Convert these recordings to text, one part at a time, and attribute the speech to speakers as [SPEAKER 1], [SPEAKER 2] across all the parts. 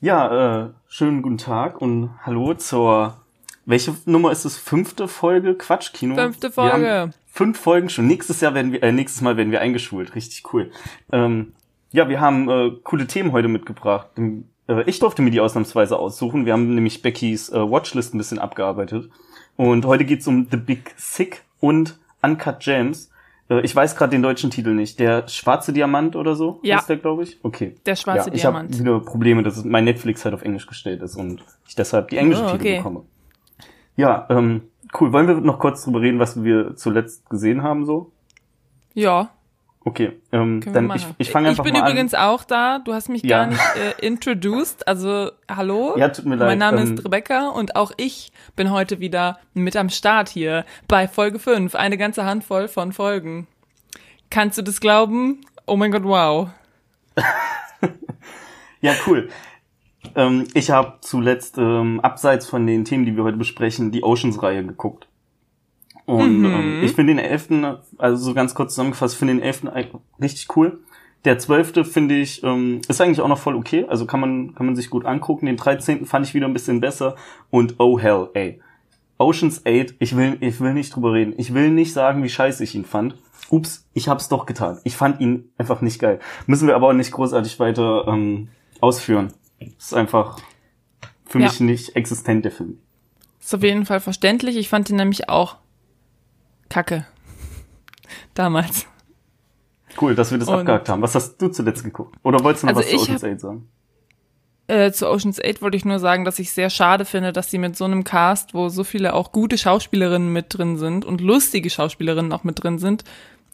[SPEAKER 1] Ja, äh, schönen guten Tag und hallo zur, welche Nummer ist es? Fünfte Folge Quatschkino?
[SPEAKER 2] Fünfte Folge.
[SPEAKER 1] Fünf Folgen schon. Nächstes Jahr werden wir, äh, nächstes Mal werden wir eingeschult. Richtig cool. Ähm, ja, wir haben äh, coole Themen heute mitgebracht. Äh, ich durfte mir die ausnahmsweise aussuchen. Wir haben nämlich Beckys äh, Watchlist ein bisschen abgearbeitet. Und heute geht's um The Big Sick und Uncut Gems. Äh, ich weiß gerade den deutschen Titel nicht. Der schwarze Diamant oder so
[SPEAKER 2] Ja.
[SPEAKER 1] ist der, glaube ich. Okay.
[SPEAKER 2] Der schwarze
[SPEAKER 1] ja, ich
[SPEAKER 2] Diamant.
[SPEAKER 1] habe wieder Probleme, dass mein Netflix halt auf Englisch gestellt ist und ich deshalb die englischen
[SPEAKER 2] Oh,
[SPEAKER 1] Titel
[SPEAKER 2] okay.
[SPEAKER 1] bekomme. Ja, ähm, cool. Wollen wir noch kurz drüber reden, was wir zuletzt gesehen haben so?
[SPEAKER 2] Ja,
[SPEAKER 1] Okay, ähm,
[SPEAKER 2] können
[SPEAKER 1] dann ich, ich fange einfach
[SPEAKER 2] Ich bin
[SPEAKER 1] mal
[SPEAKER 2] übrigens auch da. Du hast mich
[SPEAKER 1] Ja.
[SPEAKER 2] gar nicht äh, introduced. Also, hallo.
[SPEAKER 1] Ja, tut mir leid,
[SPEAKER 2] Mein Name
[SPEAKER 1] ähm,
[SPEAKER 2] ist Rebecca und auch ich bin heute wieder mit am Start hier bei Folge 5. Eine ganze Handvoll von Folgen. Kannst du das glauben? Oh mein Gott, wow.
[SPEAKER 1] an. Ja, cool. Ähm, ich habe zuletzt ähm, abseits von den Themen, die wir heute besprechen, die Oceans-Reihe geguckt. Und
[SPEAKER 2] Mhm.
[SPEAKER 1] ähm, ich finde den elften, also so ganz kurz zusammengefasst, finde den elften richtig cool. Der zwölfte finde ich, ähm, ist eigentlich auch noch voll okay. Also kann man, kann man sich gut angucken. Den dreizehnten fand ich wieder ein bisschen besser. Und oh hell, ey. Oceans 8, ich will, ich will nicht drüber reden. Ich will nicht sagen, wie scheiße ich ihn fand. Ups, ich hab's doch getan. Ich fand ihn einfach nicht geil. Müssen wir aber auch nicht großartig weiter ähm, ausführen. ist einfach für
[SPEAKER 2] Ja.
[SPEAKER 1] mich nicht existent, der Film.
[SPEAKER 2] Ist auf jeden Fall verständlich. Ich fand ihn nämlich auch kacke. Damals.
[SPEAKER 1] Cool, dass wir das
[SPEAKER 2] Und-
[SPEAKER 1] abgehakt haben. Was hast du zuletzt geguckt? Oder wolltest du noch
[SPEAKER 2] Also
[SPEAKER 1] was zu Ocean's
[SPEAKER 2] hab-
[SPEAKER 1] 8 sagen?
[SPEAKER 2] Äh, zu Ocean's 8 wollte ich nur sagen, dass ich sehr schade finde, dass sie mit so einem Cast, wo so viele auch gute Schauspielerinnen mit drin sind und lustige Schauspielerinnen auch mit drin sind,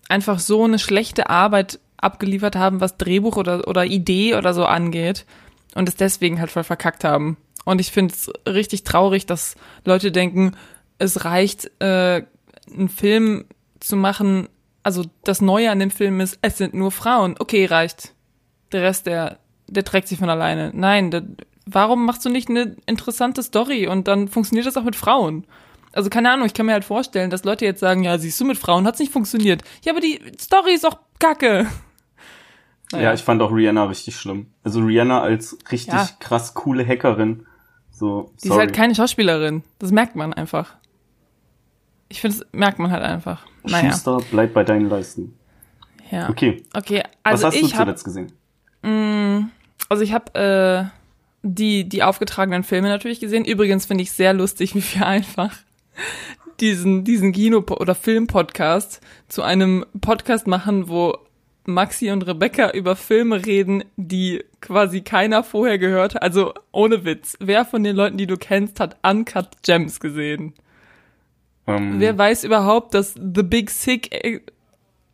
[SPEAKER 2] einfach so eine schlechte Arbeit abgeliefert haben, was Drehbuch oder, oder Idee oder so angeht und es deswegen halt voll verkackt haben. Und ich finde es richtig traurig, dass Leute denken, es reicht, äh, einen Film zu machen, also das Neue an dem Film ist, es sind nur Frauen. Okay, reicht. Der Rest, der, der trägt sich von alleine. Nein, der, warum machst du nicht eine interessante Story und dann funktioniert das auch mit Frauen? Also keine Ahnung, ich kann mir halt vorstellen, dass Leute jetzt sagen, ja, siehst du, mit Frauen hat's nicht funktioniert. Ja, aber die Story ist doch kacke. Naja.
[SPEAKER 1] Ja, ich fand auch Rihanna richtig schlimm. Also Rihanna als richtig
[SPEAKER 2] Ja.
[SPEAKER 1] krass coole Hackerin. So,
[SPEAKER 2] Die ist
[SPEAKER 1] sorry.
[SPEAKER 2] halt keine Schauspielerin. Das merkt man einfach. Ich finde, das merkt man halt einfach. Naja,
[SPEAKER 1] Schuster, bleib bei deinen Leisten.
[SPEAKER 2] ja.
[SPEAKER 1] Okay,
[SPEAKER 2] Okay, also
[SPEAKER 1] was hast du
[SPEAKER 2] ich habe
[SPEAKER 1] zuletzt gesehen?
[SPEAKER 2] Also ich habe äh, die die aufgetragenen Filme natürlich gesehen. Übrigens finde ich sehr lustig, wie wir einfach diesen diesen Kino oder Film-Podcast zu einem Podcast machen, wo Maxi und Rebecca über Filme reden, die quasi keiner vorher gehört hat. Also ohne Witz. Wer von den Leuten, die du kennst, hat Uncut Gems gesehen?
[SPEAKER 1] Ähm,
[SPEAKER 2] Wer weiß überhaupt, dass The Big Sick äh,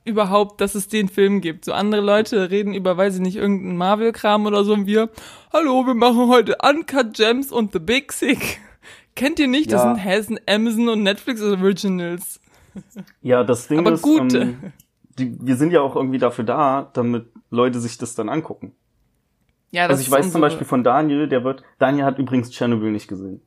[SPEAKER 2] überhaupt, dass es den Film gibt? So andere Leute reden über, weiß ich nicht, irgendeinen Marvel-Kram oder so und wir, hallo, wir machen heute Uncut Gems und The Big Sick. Kennt ihr nicht? Das
[SPEAKER 1] Ja.
[SPEAKER 2] sind Hessen, Amazon und Netflix Originals.
[SPEAKER 1] ja, das Ding
[SPEAKER 2] aber
[SPEAKER 1] ist,
[SPEAKER 2] gut.
[SPEAKER 1] Ähm, die, wir sind ja auch irgendwie dafür da, damit Leute sich das dann angucken.
[SPEAKER 2] Ja, das
[SPEAKER 1] Also ich
[SPEAKER 2] ist
[SPEAKER 1] weiß zum Beispiel von Daniel, der wird, Daniel hat übrigens Tschernobyl nicht gesehen.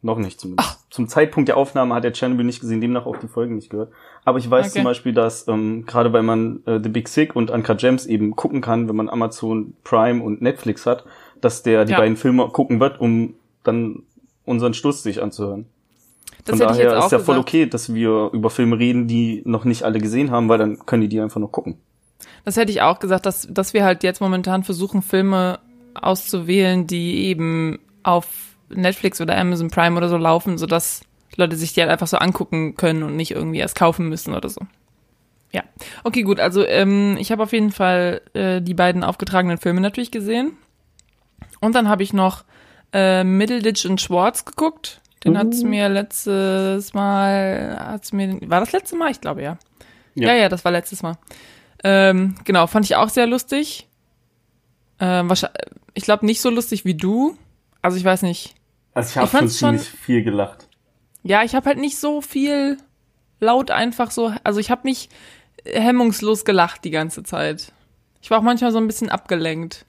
[SPEAKER 1] Noch nicht zumindest. Zum Zeitpunkt der Aufnahme hat er Tschernobyl nicht gesehen, demnach auch die Folgen nicht gehört. Aber ich weiß
[SPEAKER 2] Okay.
[SPEAKER 1] zum Beispiel, dass ähm, gerade weil man äh, The Big Sick und Uncut Gems eben gucken kann, wenn man Amazon Prime und Netflix hat, dass der die
[SPEAKER 2] Ja.
[SPEAKER 1] beiden Filme gucken wird, um dann unseren Stuss sich anzuhören.
[SPEAKER 2] das
[SPEAKER 1] Von daher ist ja voll
[SPEAKER 2] gesagt.
[SPEAKER 1] okay, dass wir über Filme reden, die noch nicht alle gesehen haben, weil dann können die die einfach noch gucken.
[SPEAKER 2] Das hätte ich auch gesagt, dass, dass wir halt jetzt momentan versuchen, Filme auszuwählen, die eben auf Netflix oder Amazon Prime oder so laufen, sodass Leute sich die halt einfach so angucken können und nicht irgendwie erst kaufen müssen oder so. Ja. Okay, gut. Also ähm, ich habe auf jeden Fall äh, die beiden aufgetragenen Filme natürlich gesehen. Und dann habe ich noch äh, Middleditch und Schwartz geguckt. Den hat's mir letztes Mal, hat's mir, war das letzte Mal? Ich glaube ja.
[SPEAKER 1] Ja.
[SPEAKER 2] Ja, ja, das war letztes Mal. Ähm, genau, fand ich auch sehr lustig. Ähm, wahrscheinlich, ich glaube nicht so lustig wie du. Also ich weiß nicht.
[SPEAKER 1] Also ich habe schon ziemlich viel gelacht.
[SPEAKER 2] Ja, ich habe halt nicht so viel laut einfach so. Also ich habe nicht hemmungslos gelacht die ganze Zeit. Ich war auch manchmal so ein bisschen abgelenkt.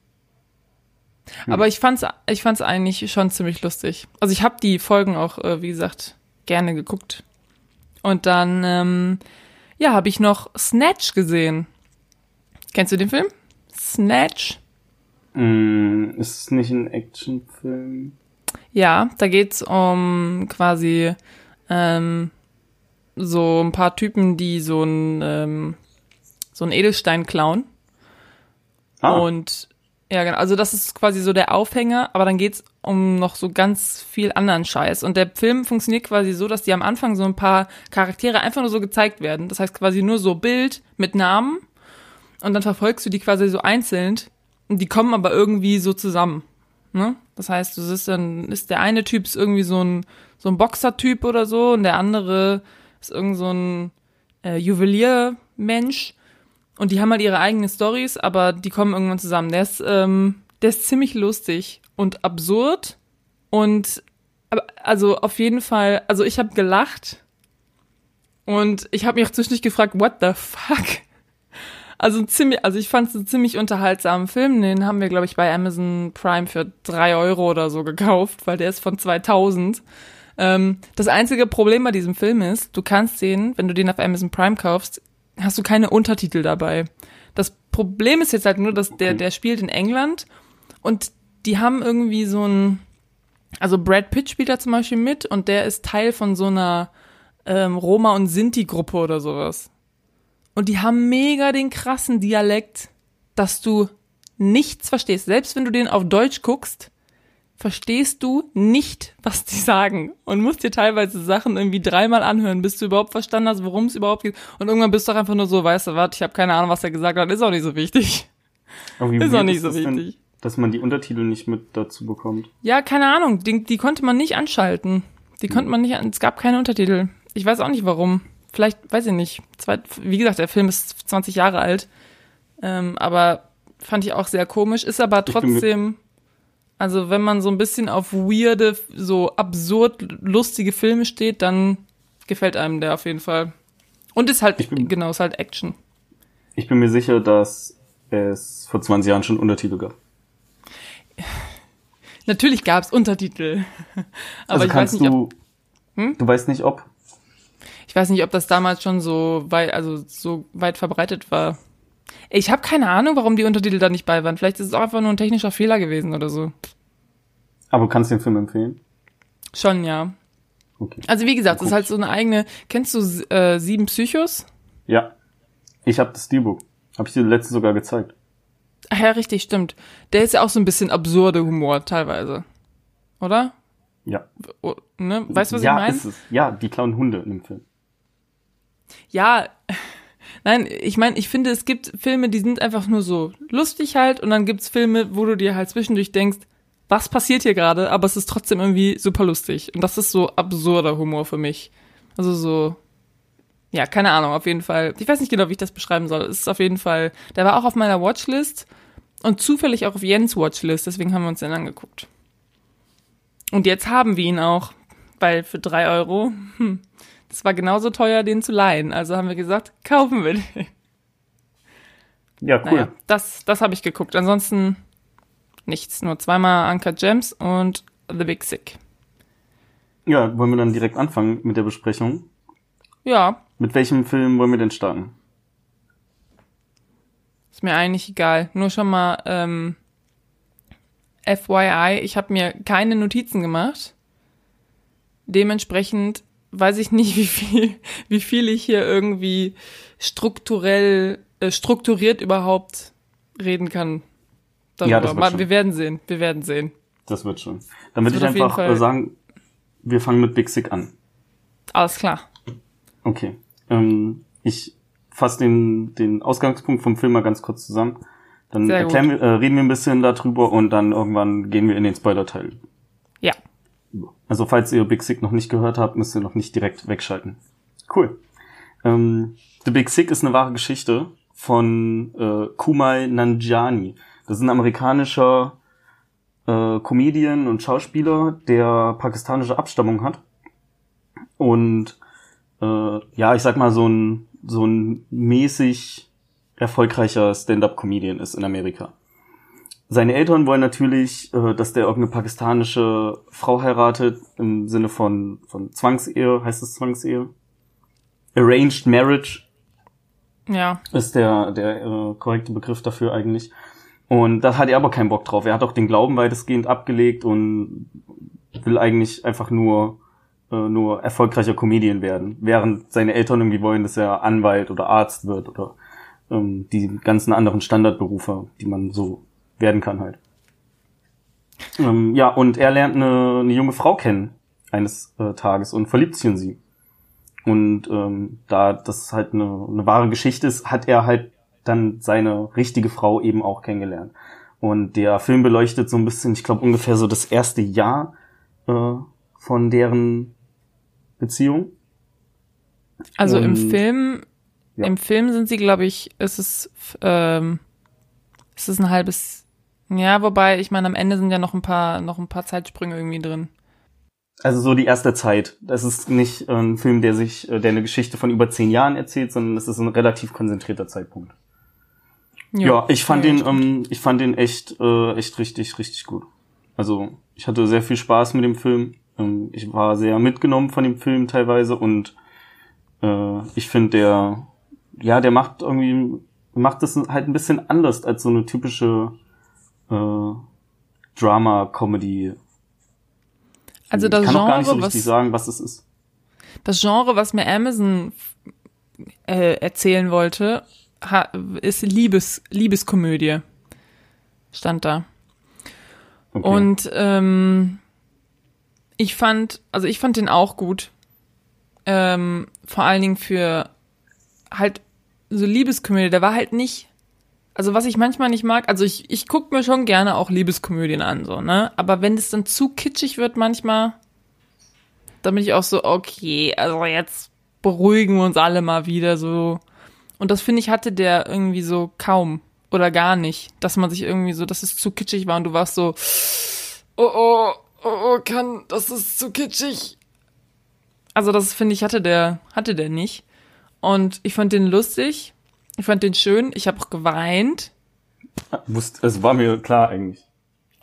[SPEAKER 2] Aber ich fand's, ich fand's eigentlich schon ziemlich lustig. Also ich habe die Folgen auch, äh, wie gesagt, gerne geguckt. Und dann, ähm, ja, habe ich noch Snatch gesehen. Kennst du den Film? Snatch?
[SPEAKER 1] Mm, ist es nicht ein Actionfilm?
[SPEAKER 2] Ja, da geht's um quasi ähm, so ein paar Typen, die so ein ähm, so ein Edelstein klauen.
[SPEAKER 1] Ah,
[SPEAKER 2] Und ja, genau. Also das ist quasi so der Aufhänger, aber dann geht's um noch so ganz viel anderen Scheiß. Und der Film funktioniert quasi so, dass die am Anfang so ein paar Charaktere einfach nur so gezeigt werden. Das heißt quasi nur so Bild mit Namen und dann verfolgst du die quasi so einzeln und die kommen aber irgendwie so zusammen. Ne? Das heißt, du siehst dann, ist der eine Typ ist irgendwie so ein, so ein Boxer-Typ oder so und der andere ist irgend so ein äh, Juweliermensch und die haben halt ihre eigenen Stories, aber die kommen irgendwann zusammen. Der ist, ähm, der ist ziemlich lustig und absurd und also auf jeden Fall, also ich habe gelacht und ich habe mich auch zwischendurch gefragt, what the fuck? Also ziemlich, also ich fand es einen ziemlich unterhaltsamen Film. Den haben wir, glaube ich, bei Amazon Prime für drei Euro oder so gekauft, weil der ist von 2000. Ähm, das einzige Problem bei diesem Film ist, du kannst den, wenn du den auf Amazon Prime kaufst, hast du keine Untertitel dabei. Das Problem ist jetzt halt nur, dass der, der spielt in England und die haben irgendwie so ein, also Brad Pitt spielt da zum Beispiel mit und der ist Teil von so einer ähm, Roma- und Sinti-Gruppe oder sowas. Und die haben mega den krassen Dialekt, dass du nichts verstehst. Selbst wenn du den auf Deutsch guckst, verstehst du nicht, was die sagen. Und musst dir teilweise Sachen irgendwie dreimal anhören, bis du überhaupt verstanden hast, worum es überhaupt geht. Und irgendwann bist du doch einfach nur so, weißt du, warte, ich habe keine Ahnung, was er gesagt hat, ist auch nicht so wichtig.
[SPEAKER 1] aber wie
[SPEAKER 2] Ist auch nicht so
[SPEAKER 1] das denn,
[SPEAKER 2] wichtig.
[SPEAKER 1] dass man die Untertitel nicht mit dazu bekommt.
[SPEAKER 2] Ja, keine Ahnung, die, die konnte man nicht anschalten. Die konnte man nicht, es gab keine Untertitel. Ich weiß auch nicht warum. Vielleicht, weiß ich nicht. Zwei, wie gesagt, der Film ist 20 Jahre alt. Ähm, aber fand ich auch sehr komisch. Ist aber trotzdem, also wenn man so ein bisschen auf weirde, so absurd lustige Filme steht, dann gefällt einem der auf jeden Fall. Und ist halt,
[SPEAKER 1] bin-
[SPEAKER 2] genau, ist halt Action.
[SPEAKER 1] Ich bin mir sicher, dass es vor 20 Jahren schon Untertitel gab.
[SPEAKER 2] Natürlich gab's Untertitel. aber
[SPEAKER 1] also
[SPEAKER 2] ich weiß nicht, ob,
[SPEAKER 1] du, du weißt nicht, ob.
[SPEAKER 2] Ich weiß nicht, ob das damals schon so weit, also so weit verbreitet war. Ich habe keine Ahnung, warum die Untertitel da nicht bei waren. Vielleicht ist es auch einfach nur ein technischer Fehler gewesen oder so.
[SPEAKER 1] Aber du kannst den Film empfehlen.
[SPEAKER 2] Schon, ja.
[SPEAKER 1] Okay.
[SPEAKER 2] Also wie gesagt, es ist halt so eine eigene. Kennst du äh, Sieben Psychos?
[SPEAKER 1] Ja. Ich habe das Steelbook. Habe ich dir letztens sogar gezeigt.
[SPEAKER 2] Ach ja, richtig, stimmt. Der ist ja auch so ein bisschen absurde Humor teilweise. Oder?
[SPEAKER 1] Ja.
[SPEAKER 2] O, ne? Weißt du, was
[SPEAKER 1] ja,
[SPEAKER 2] ich meine?
[SPEAKER 1] Ja, die klauen Hunde in dem Film.
[SPEAKER 2] Ja, nein, ich meine, ich finde, es gibt Filme, die sind einfach nur so lustig halt und dann gibt's Filme, wo du dir halt zwischendurch denkst, was passiert hier gerade, aber es ist trotzdem irgendwie super lustig. Und das ist so absurder Humor für mich. Also so, ja, keine Ahnung, auf jeden Fall. Ich weiß nicht genau, wie ich das beschreiben soll. Es ist auf jeden Fall, der war auch auf meiner Watchlist und zufällig auch auf Jens Watchlist, deswegen haben wir uns den angeguckt. Und jetzt haben wir ihn auch, weil für drei Euro, hm, das war genauso teuer, den zu leihen. Also haben wir gesagt, kaufen wir den.
[SPEAKER 1] Ja, cool.
[SPEAKER 2] Naja, das, das habe ich geguckt. Ansonsten nichts. Nur zweimal Uncut Gems und The Big Sick.
[SPEAKER 1] Ja, wollen wir dann direkt anfangen mit der Besprechung?
[SPEAKER 2] Ja,
[SPEAKER 1] Mit welchem Film wollen wir denn starten?
[SPEAKER 2] ist mir eigentlich egal. Nur schon mal ähm, FYI, ich habe mir keine Notizen gemacht. Dementsprechend weiß ich nicht, wie viel, wie viel ich hier irgendwie strukturell, äh, strukturiert überhaupt reden kann. Darüber.
[SPEAKER 1] Ja, das wird
[SPEAKER 2] Mal,
[SPEAKER 1] schon.
[SPEAKER 2] wir werden sehen. Wir werden sehen.
[SPEAKER 1] Das wird schon. Dann würde ich einfach äh, sagen, wir fangen mit Big Sick an.
[SPEAKER 2] Alles klar.
[SPEAKER 1] Okay. Ähm, ich fasse den, den Ausgangspunkt vom Film mal ganz kurz zusammen. Dann erklären wir, äh, reden wir ein bisschen darüber und dann irgendwann gehen wir in den Spoiler-Teil. Also falls ihr Big Sick noch nicht gehört habt, müsst ihr noch nicht direkt wegschalten. Cool. Ähm, The Big Sick ist eine wahre Geschichte von äh, Kumai Nanjiani. Das ist ein amerikanischer äh, Comedian und Schauspieler, der pakistanische Abstammung hat. Und äh, ja, ich sag mal, so ein, so ein mäßig erfolgreicher Stand-up-Comedian ist in Amerika. Seine Eltern wollen natürlich, äh, dass der irgendeine pakistanische Frau heiratet, im Sinne von, von Zwangsehe, heißt es Zwangsehe? Arranged Marriage
[SPEAKER 2] Ja.
[SPEAKER 1] ist der, der äh, korrekte Begriff dafür eigentlich. Und da hat er aber keinen Bock drauf. Er hat auch den Glauben weitestgehend abgelegt und will eigentlich einfach nur äh, nur erfolgreicher Comedian werden, während seine Eltern irgendwie wollen, dass er Anwalt oder Arzt wird oder ähm, die ganzen anderen Standardberufe, die man so werden kann halt. Ähm, ja, und er lernt eine, eine junge Frau kennen eines äh, Tages und verliebt sich in sie. Und ähm, da das halt eine, eine wahre Geschichte ist, hat er halt dann seine richtige Frau eben auch kennengelernt. Und der Film beleuchtet so ein bisschen, ich glaube ungefähr so das erste Jahr äh, von deren Beziehung.
[SPEAKER 2] Also Und, im Film, ja. im Film sind sie, glaube ich, ist es, ähm, ist es ein halbes, ja, wobei, ich meine, am Ende sind ja noch ein paar, noch ein paar Zeitsprünge irgendwie drin.
[SPEAKER 1] Also so die erste Zeit. Das ist nicht äh, ein Film, der sich, äh, der eine Geschichte von über zehn Jahren erzählt, sondern es ist ein relativ konzentrierter Zeitpunkt. Ja, ja ich fand ja, den, ähm, ich fand den echt, äh, echt richtig, richtig gut. Also ich hatte sehr viel Spaß mit dem Film. Ähm, ich war sehr mitgenommen von dem Film teilweise und äh, ich finde der, ja, der macht irgendwie, macht das halt ein bisschen anders als so eine typische äh, Drama-Comedy
[SPEAKER 2] also das
[SPEAKER 1] ich kann
[SPEAKER 2] Genre,
[SPEAKER 1] auch gar nicht so richtig was, sagen, was es ist.
[SPEAKER 2] Das Genre, was mir Amazon äh, erzählen wollte, ist Liebes, Liebeskomödie. Stand da. Okay. Und ähm, ich fand, also ich fand den auch gut. Ähm, vor allen Dingen für halt so Liebeskomödie. Der war halt nicht also was ich manchmal nicht mag, also ich, ich gucke mir schon gerne auch Liebeskomödien an, so, ne? Aber wenn es dann zu kitschig wird manchmal, dann bin ich auch so, okay, also jetzt beruhigen wir uns alle mal wieder so. Und das finde ich hatte der irgendwie so kaum oder gar nicht, dass man sich irgendwie so, dass es zu kitschig war und du warst so, oh oh, oh oh, kann, das ist zu kitschig. Also das finde ich hatte der, hatte der nicht. Und ich fand den lustig ich fand den schön. Ich habe auch geweint.
[SPEAKER 1] Es war mir klar eigentlich.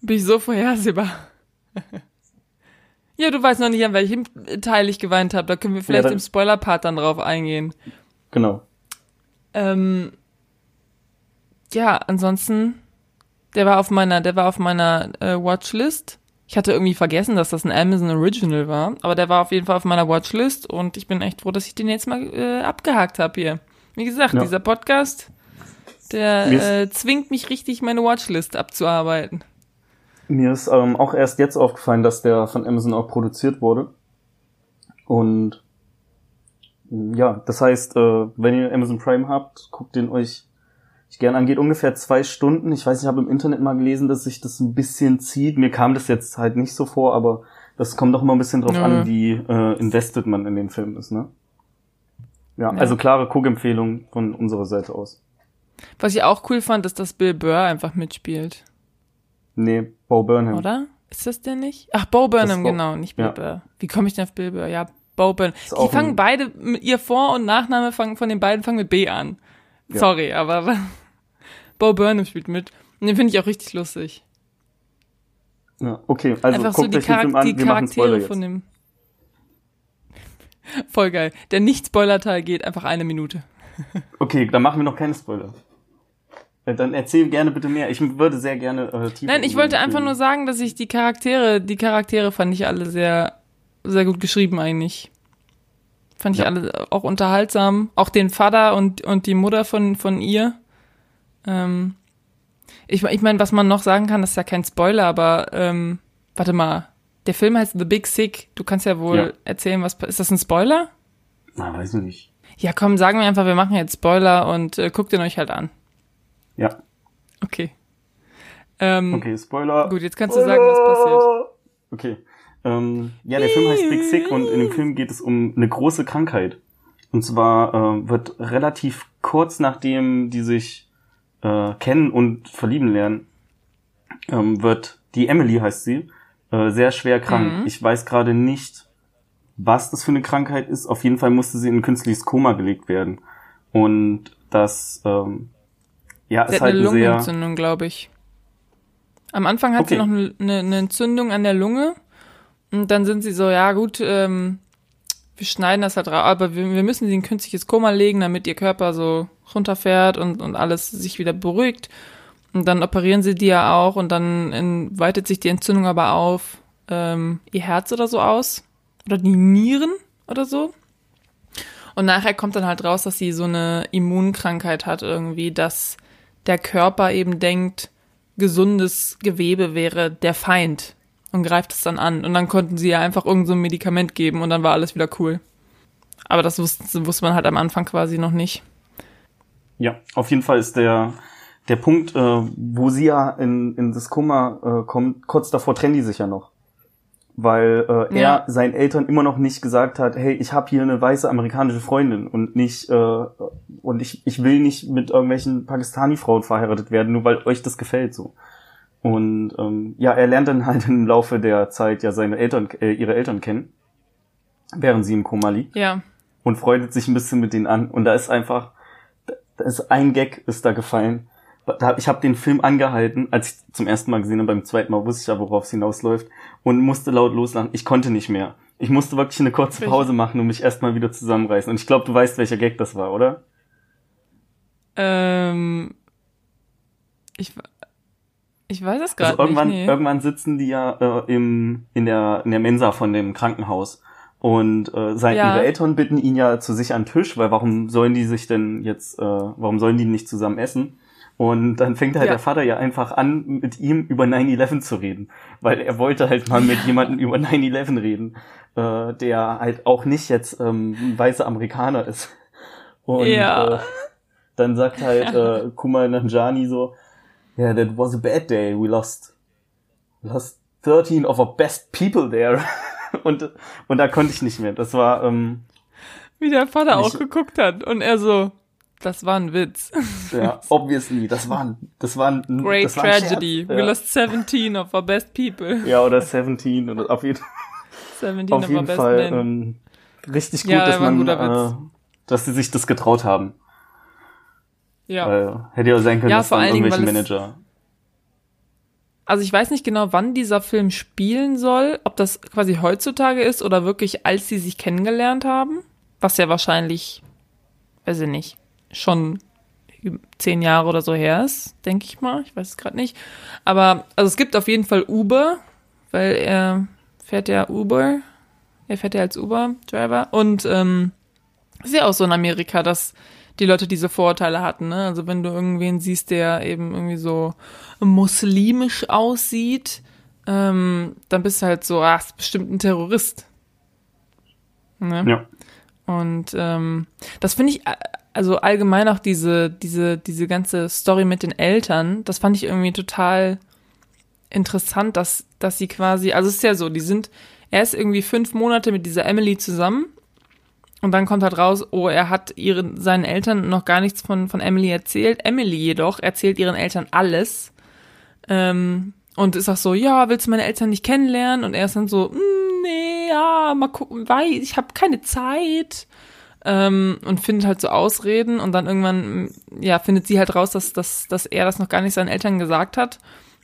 [SPEAKER 2] Bin ich so vorhersehbar. ja, du weißt noch nicht, an welchem Teil ich geweint habe. Da können wir vielleicht ja, im Spoiler-Part dann drauf eingehen.
[SPEAKER 1] Genau.
[SPEAKER 2] Ähm, ja, ansonsten, der war auf meiner, der war auf meiner äh, Watchlist. Ich hatte irgendwie vergessen, dass das ein Amazon Original war, aber der war auf jeden Fall auf meiner Watchlist und ich bin echt froh, dass ich den jetzt mal äh, abgehakt habe hier. Wie gesagt, ja. dieser Podcast, der äh, zwingt mich richtig, meine Watchlist abzuarbeiten.
[SPEAKER 1] Mir ist ähm, auch erst jetzt aufgefallen, dass der von Amazon auch produziert wurde. Und ja, das heißt, äh, wenn ihr Amazon Prime habt, guckt den euch ich gerne angeht, ungefähr zwei Stunden. Ich weiß, ich habe im Internet mal gelesen, dass sich das ein bisschen zieht. Mir kam das jetzt halt nicht so vor, aber das kommt doch immer ein bisschen drauf ja. an, wie äh, invested man in den Film ist, ne? Ja, ja. also klare Guckempfehlung von unserer Seite aus.
[SPEAKER 2] Was ich auch cool fand, ist, dass Bill Burr einfach mitspielt.
[SPEAKER 1] Nee, Bo Burnham.
[SPEAKER 2] Oder? Ist das der nicht? Ach, Bo Burnham, genau, nicht Bill ja. Burr. Wie komme ich denn auf Bill Burr? Ja, Bo Burnham. Die fangen beide, ihr Vor- und Nachname fangen von den beiden fangen mit B an. Sorry, aber Bo Burnham spielt mit. Und den finde ich auch richtig lustig.
[SPEAKER 1] Ja, okay, also Einfach guckt so den Film an, Spoiler jetzt. von dem.
[SPEAKER 2] Voll geil. Der Nicht-Spoiler-Teil geht einfach eine Minute.
[SPEAKER 1] okay, dann machen wir noch keine Spoiler. Äh, dann erzähl gerne bitte mehr. Ich würde sehr gerne
[SPEAKER 2] äh, tiefer Nein, ich wollte einfach nur sagen, dass ich die Charaktere, die Charaktere fand ich alle sehr, sehr gut geschrieben eigentlich. Fand ich ja. alle auch unterhaltsam. Auch den Vater und, und die Mutter von, von ihr. Ähm, ich ich meine, was man noch sagen kann, das ist ja kein Spoiler, aber ähm, warte mal, der Film heißt The Big Sick. Du kannst ja wohl ja. erzählen, was ist das ein Spoiler?
[SPEAKER 1] Na, weiß ich nicht.
[SPEAKER 2] Ja, komm, sagen wir einfach, wir machen jetzt Spoiler und äh, guckt ihn euch halt an.
[SPEAKER 1] Ja.
[SPEAKER 2] Okay.
[SPEAKER 1] Ähm, okay, Spoiler.
[SPEAKER 2] Gut, jetzt kannst du sagen, was passiert.
[SPEAKER 1] Okay. Ähm, ja, der Film heißt Big Sick und in dem Film geht es um eine große Krankheit. Und zwar äh, wird relativ kurz nachdem die sich äh, kennen und verlieben lernen, ähm, wird die Emily heißt sie, äh, sehr schwer krank. Mhm. Ich weiß gerade nicht, was das für eine Krankheit ist. Auf jeden Fall musste sie in ein künstliches Koma gelegt werden. Und das, ähm, ja,
[SPEAKER 2] sie ist halt eine Lungenentzündung, glaube ich. Am Anfang hat okay. sie noch eine, eine, Entzündung an der Lunge. Und dann sind sie so, ja gut, ähm, wir schneiden das halt raus, aber wir, wir müssen sie in ein künstliches Koma legen, damit ihr Körper so runterfährt und, und alles sich wieder beruhigt. Und dann operieren sie die ja auch und dann in, weitet sich die Entzündung aber auf ähm, ihr Herz oder so aus. Oder die Nieren oder so. Und nachher kommt dann halt raus, dass sie so eine Immunkrankheit hat irgendwie, dass der Körper eben denkt, gesundes Gewebe wäre der Feind und greift es dann an. Und dann konnten sie ja einfach irgend so ein Medikament geben und dann war alles wieder cool. Aber das wusste, wusste man halt am Anfang quasi noch nicht.
[SPEAKER 1] Ja, auf jeden Fall ist der, der Punkt, äh, wo sie ja in, in das Koma äh, kommt, kurz davor trennen die sich ja noch. Weil äh, ja. er seinen Eltern immer noch nicht gesagt hat, hey, ich habe hier eine weiße amerikanische Freundin und nicht äh, und ich, ich will nicht mit irgendwelchen Pakistani-Frauen verheiratet werden, nur weil euch das gefällt so. Und ähm, ja, er lernt dann halt im Laufe der Zeit ja seine Eltern, äh, ihre Eltern kennen, während sie im Koma liegt.
[SPEAKER 2] Ja.
[SPEAKER 1] Und freundet sich ein bisschen mit denen an. Und da ist einfach, da ist ein Gag ist da gefallen. Ich habe den Film angehalten, als ich zum ersten Mal gesehen habe, beim zweiten Mal wusste ich ja, worauf es hinausläuft und musste laut loslachen. Ich konnte nicht mehr. Ich musste wirklich eine kurze Pause machen und mich erstmal wieder zusammenreißen. Und ich glaube, du weißt, welcher Gag das war, oder?
[SPEAKER 2] Ähm, ich, ich weiß es gerade
[SPEAKER 1] also irgendwann,
[SPEAKER 2] nicht. Nee.
[SPEAKER 1] Irgendwann sitzen die ja äh, im, in, der, in der Mensa von dem Krankenhaus. Und äh, sein, ja. ihre Eltern bitten ihn ja zu sich an den Tisch, weil warum sollen die sich denn jetzt, äh, warum sollen die nicht zusammen essen? Und dann fängt halt ja. der Vater ja einfach an, mit ihm über 9-11 zu reden. Weil er wollte halt mal mit jemandem über 9-11 reden, äh, der halt auch nicht jetzt ähm, ein weißer Amerikaner ist. Und ja. äh, dann sagt halt äh, Kumal Nanjani so, yeah, that was a bad day. We lost, lost 13 of our best people there. und, und da konnte ich nicht mehr. Das war, ähm,
[SPEAKER 2] Wie der Vater auch geguckt hat. Und er so, das war ein Witz.
[SPEAKER 1] Ja, obviously. Das war ein, das war ein,
[SPEAKER 2] Great
[SPEAKER 1] das war
[SPEAKER 2] ein tragedy. We lost 17 of our best people.
[SPEAKER 1] Ja, oder 17. Oder auf jeden,
[SPEAKER 2] 17
[SPEAKER 1] auf jeden Fall, ähm, richtig gut, ja, dass man, äh, dass sie sich das getraut haben. Ja. Weil, hätte ja auch sein können, ja, dass dann irgendwelche Manager.
[SPEAKER 2] Also ich weiß nicht genau, wann dieser Film spielen soll, ob das quasi heutzutage ist oder wirklich, als sie sich kennengelernt haben. Was ja wahrscheinlich, weiß ich nicht, schon zehn Jahre oder so her ist, denke ich mal. Ich weiß es gerade nicht. Aber also es gibt auf jeden Fall Uber, weil er fährt ja Uber. Er fährt ja als Uber-Driver. Und ähm, ist ja auch so in Amerika, dass die Leute diese Vorurteile hatten. Ne? Also wenn du irgendwen siehst, der eben irgendwie so muslimisch aussieht, ähm, dann bist du halt so, ah, ist bestimmt ein Terrorist. Ne? Ja. Und ähm, das finde ich, also allgemein auch diese, diese, diese ganze Story mit den Eltern, das fand ich irgendwie total interessant, dass, dass sie quasi, also es ist ja so, die sind, er ist irgendwie fünf Monate mit dieser Emily zusammen und dann kommt halt raus, oh, er hat ihren, seinen Eltern noch gar nichts von, von Emily erzählt. Emily jedoch erzählt ihren Eltern alles. Ähm, und ist auch so, ja, willst du meine Eltern nicht kennenlernen? Und er ist dann so, mm, nee, ja, mal gucken, weiß, ich habe keine Zeit. Ähm, und findet halt so Ausreden und dann irgendwann, ja, findet sie halt raus, dass, dass, dass er das noch gar nicht seinen Eltern gesagt hat.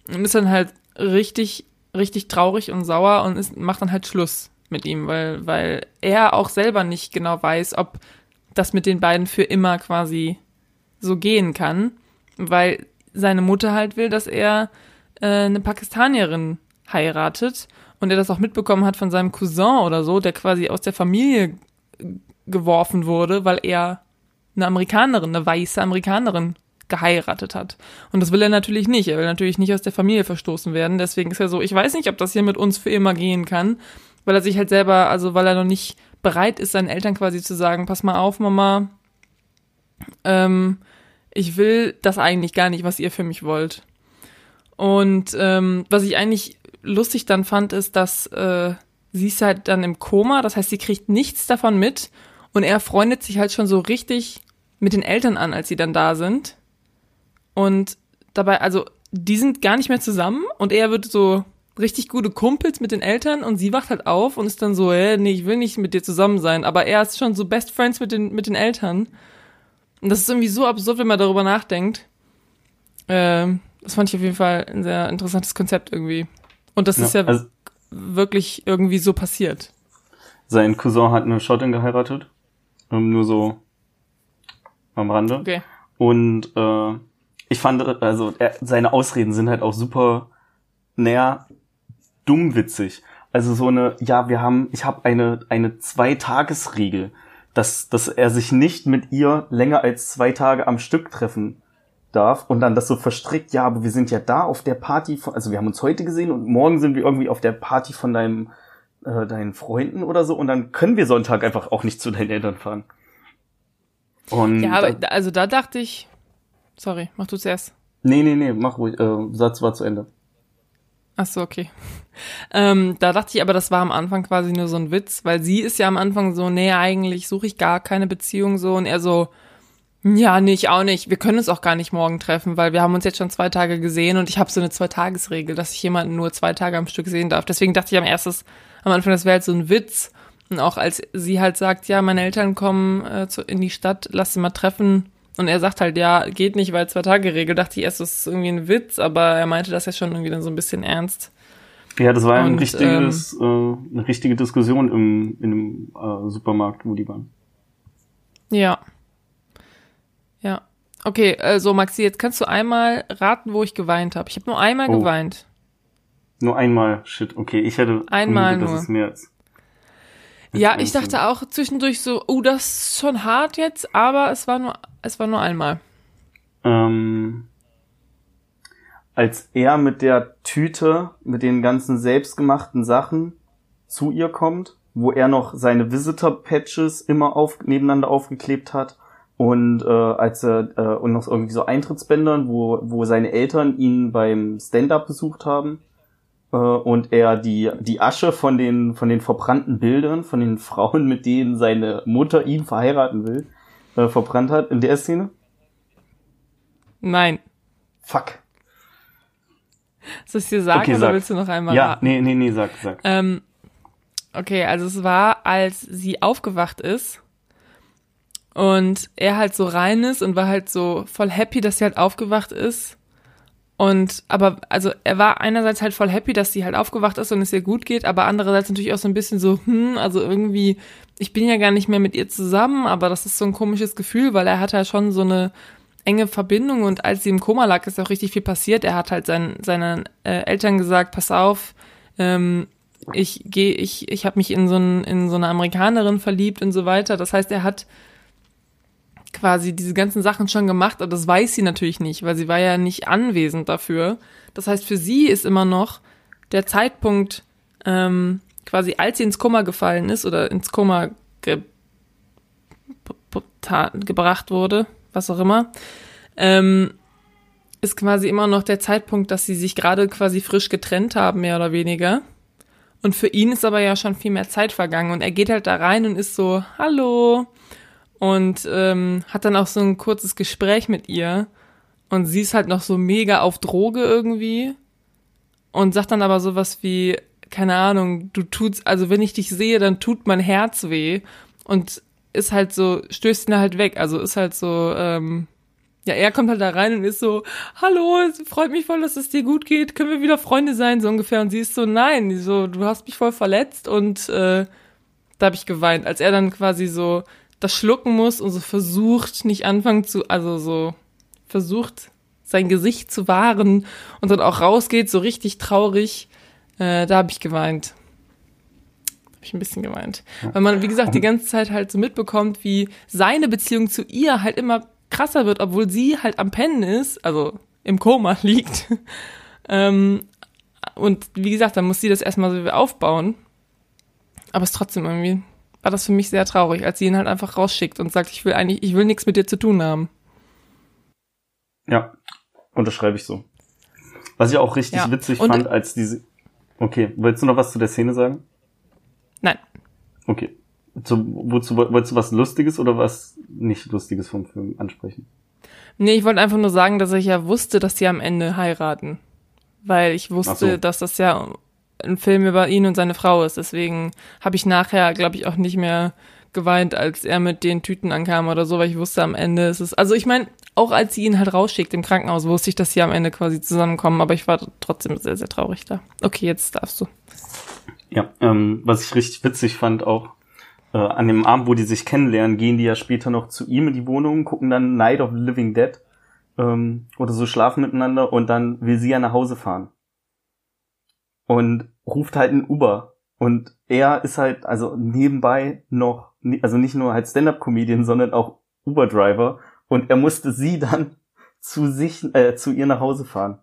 [SPEAKER 2] Und ist dann halt richtig, richtig traurig und sauer und ist, macht dann halt Schluss mit ihm, weil, weil er auch selber nicht genau weiß, ob das mit den beiden für immer quasi so gehen kann, weil seine Mutter halt will, dass er äh, eine Pakistanierin heiratet und er das auch mitbekommen hat von seinem Cousin oder so, der quasi aus der Familie geworfen wurde, weil er eine Amerikanerin, eine weiße Amerikanerin geheiratet hat. Und das will er natürlich nicht. Er will natürlich nicht aus der Familie verstoßen werden. Deswegen ist er so, ich weiß nicht, ob das hier mit uns für immer gehen kann weil er sich halt selber, also weil er noch nicht bereit ist, seinen Eltern quasi zu sagen, pass mal auf, Mama, ähm, ich will das eigentlich gar nicht, was ihr für mich wollt. Und ähm, was ich eigentlich lustig dann fand, ist, dass äh, sie ist halt dann im Koma, das heißt, sie kriegt nichts davon mit und er freundet sich halt schon so richtig mit den Eltern an, als sie dann da sind. Und dabei, also, die sind gar nicht mehr zusammen und er wird so richtig gute Kumpels mit den Eltern und sie wacht halt auf und ist dann so, hä, nee, ich will nicht mit dir zusammen sein, aber er ist schon so Best Friends mit den, mit den Eltern. Und das ist irgendwie so absurd, wenn man darüber nachdenkt. Ähm, das fand ich auf jeden Fall ein sehr interessantes Konzept irgendwie. Und das ja, ist ja also wirklich irgendwie so passiert.
[SPEAKER 1] Sein Cousin hat eine Schottin geheiratet. nur so am Rande.
[SPEAKER 2] Okay.
[SPEAKER 1] Und äh, ich fand, also er, seine Ausreden sind halt auch super, naja, dummwitzig. Also so eine, ja, wir haben, ich habe eine eine Zwei-Tages-Regel, dass dass er sich nicht mit ihr länger als zwei Tage am Stück treffen darf und dann das so verstrickt, ja, aber wir sind ja da auf der Party, von, also wir haben uns heute gesehen und morgen sind wir irgendwie auf der Party von deinem äh, deinen Freunden oder so und dann können wir Sonntag einfach auch nicht zu deinen Eltern fahren.
[SPEAKER 2] Und ja, aber da, also da dachte ich, sorry, mach du zuerst.
[SPEAKER 1] Nee, nee, nee, mach ruhig, äh, Satz war zu Ende.
[SPEAKER 2] Ach so, okay. Ähm, da dachte ich aber, das war am Anfang quasi nur so ein Witz, weil sie ist ja am Anfang so, nee, eigentlich suche ich gar keine Beziehung so und er so, ja, nee, ich auch nicht. Wir können uns auch gar nicht morgen treffen, weil wir haben uns jetzt schon zwei Tage gesehen und ich habe so eine Zwei-Tages-Regel, dass ich jemanden nur zwei Tage am Stück sehen darf. Deswegen dachte ich am erstes, am Anfang, das wäre halt so ein Witz. Und auch als sie halt sagt, ja, meine Eltern kommen äh, zu, in die Stadt, lass sie mal treffen. Und er sagt halt, ja, geht nicht, weil zwei Tage Regel. Dachte ich erst, das ist irgendwie ein Witz, aber er meinte das ja schon irgendwie dann so ein bisschen ernst.
[SPEAKER 1] Ja, das war und, ein richtiges, ähm, äh, eine richtige Diskussion im, in dem äh, Supermarkt, wo die waren.
[SPEAKER 2] Ja. Ja. Okay, also Maxi, jetzt kannst du einmal raten, wo ich geweint habe. Ich habe nur einmal oh. geweint.
[SPEAKER 1] Nur einmal, shit, okay. Ich hätte
[SPEAKER 2] einmal
[SPEAKER 1] nur.
[SPEAKER 2] Das ist mehr als. Ja, ich dachte auch zwischendurch so, oh, das ist schon hart jetzt, aber es war nur, es war nur einmal.
[SPEAKER 1] Ähm, als er mit der Tüte, mit den ganzen selbstgemachten Sachen zu ihr kommt, wo er noch seine Visitor-Patches immer auf, nebeneinander aufgeklebt hat und äh, als er äh, und noch irgendwie so Eintrittsbändern, wo, wo seine Eltern ihn beim Stand-up besucht haben äh, und er die, die Asche von den, von den verbrannten Bildern, von den Frauen, mit denen seine Mutter ihn verheiraten will, äh, verbrannt hat in der Szene?
[SPEAKER 2] Nein.
[SPEAKER 1] Fuck.
[SPEAKER 2] Soll ich dir sagen okay, oder sag. willst du noch einmal
[SPEAKER 1] Ja, raten? nee, nee, nee, sag, sag.
[SPEAKER 2] Ähm, okay, also es war, als sie aufgewacht ist und er halt so rein ist und war halt so voll happy, dass sie halt aufgewacht ist und aber, also er war einerseits halt voll happy, dass sie halt aufgewacht ist und es ihr gut geht, aber andererseits natürlich auch so ein bisschen so, hm, also irgendwie, ich bin ja gar nicht mehr mit ihr zusammen, aber das ist so ein komisches Gefühl, weil er hat ja schon so eine enge Verbindung und als sie im Koma lag, ist auch richtig viel passiert. Er hat halt sein, seinen äh, Eltern gesagt, pass auf, ähm, ich gehe, ich, ich habe mich in so, ein, in so eine Amerikanerin verliebt und so weiter. Das heißt, er hat quasi diese ganzen Sachen schon gemacht, aber das weiß sie natürlich nicht, weil sie war ja nicht anwesend dafür. Das heißt, für sie ist immer noch der Zeitpunkt, ähm, quasi als sie ins Koma gefallen ist oder ins Koma ge gebracht wurde, was auch immer, ähm, ist quasi immer noch der Zeitpunkt, dass sie sich gerade quasi frisch getrennt haben, mehr oder weniger. Und für ihn ist aber ja schon viel mehr Zeit vergangen und er geht halt da rein und ist so, hallo, und ähm, hat dann auch so ein kurzes Gespräch mit ihr und sie ist halt noch so mega auf Droge irgendwie und sagt dann aber sowas wie, keine Ahnung, du tut's, also wenn ich dich sehe, dann tut mein Herz weh und ist halt so, stößt ihn halt weg, also ist halt so, ähm, ja, er kommt halt da rein und ist so, hallo, es freut mich voll, dass es dir gut geht, können wir wieder Freunde sein, so ungefähr. Und sie ist so, nein, so, du hast mich voll verletzt und äh, da habe ich geweint, als er dann quasi so das schlucken muss und so versucht, nicht anfangen zu, also so versucht, sein Gesicht zu wahren und dann auch rausgeht, so richtig traurig, äh, da habe ich geweint. Ich ein bisschen geweint. Weil man, wie gesagt, die ganze Zeit halt so mitbekommt, wie seine Beziehung zu ihr halt immer krasser wird, obwohl sie halt am Pennen ist, also im Koma liegt. ähm, und wie gesagt, dann muss sie das erstmal so aufbauen. Aber es ist trotzdem irgendwie war das für mich sehr traurig, als sie ihn halt einfach rausschickt und sagt, ich will eigentlich, ich will nichts mit dir zu tun haben.
[SPEAKER 1] Ja, unterschreibe ich so. Was ich auch richtig ja. witzig und fand, als diese. Okay, willst du noch was zu der Szene sagen? Okay. Zu, wozu, wolltest du was Lustiges oder was nicht Lustiges vom Film ansprechen?
[SPEAKER 2] Nee, ich wollte einfach nur sagen, dass ich ja wusste, dass sie am Ende heiraten. Weil ich wusste, so. dass das ja ein Film über ihn und seine Frau ist. Deswegen habe ich nachher, glaube ich, auch nicht mehr geweint, als er mit den Tüten ankam oder so, weil ich wusste, am Ende ist es. Also ich meine, auch als sie ihn halt rausschickt im Krankenhaus, wusste ich, dass sie am Ende quasi zusammenkommen, aber ich war trotzdem sehr, sehr traurig da. Okay, jetzt darfst du.
[SPEAKER 1] Ja, ähm, was ich richtig witzig fand auch, äh, an dem Abend, wo die sich kennenlernen, gehen die ja später noch zu ihm in die Wohnung, gucken dann Night of the Living Dead ähm, oder so schlafen miteinander und dann will sie ja nach Hause fahren. Und ruft halt ein Uber. Und er ist halt also nebenbei noch, also nicht nur halt Stand-up-Comedian, sondern auch Uber-Driver. Und er musste sie dann zu sich, äh, zu ihr nach Hause fahren.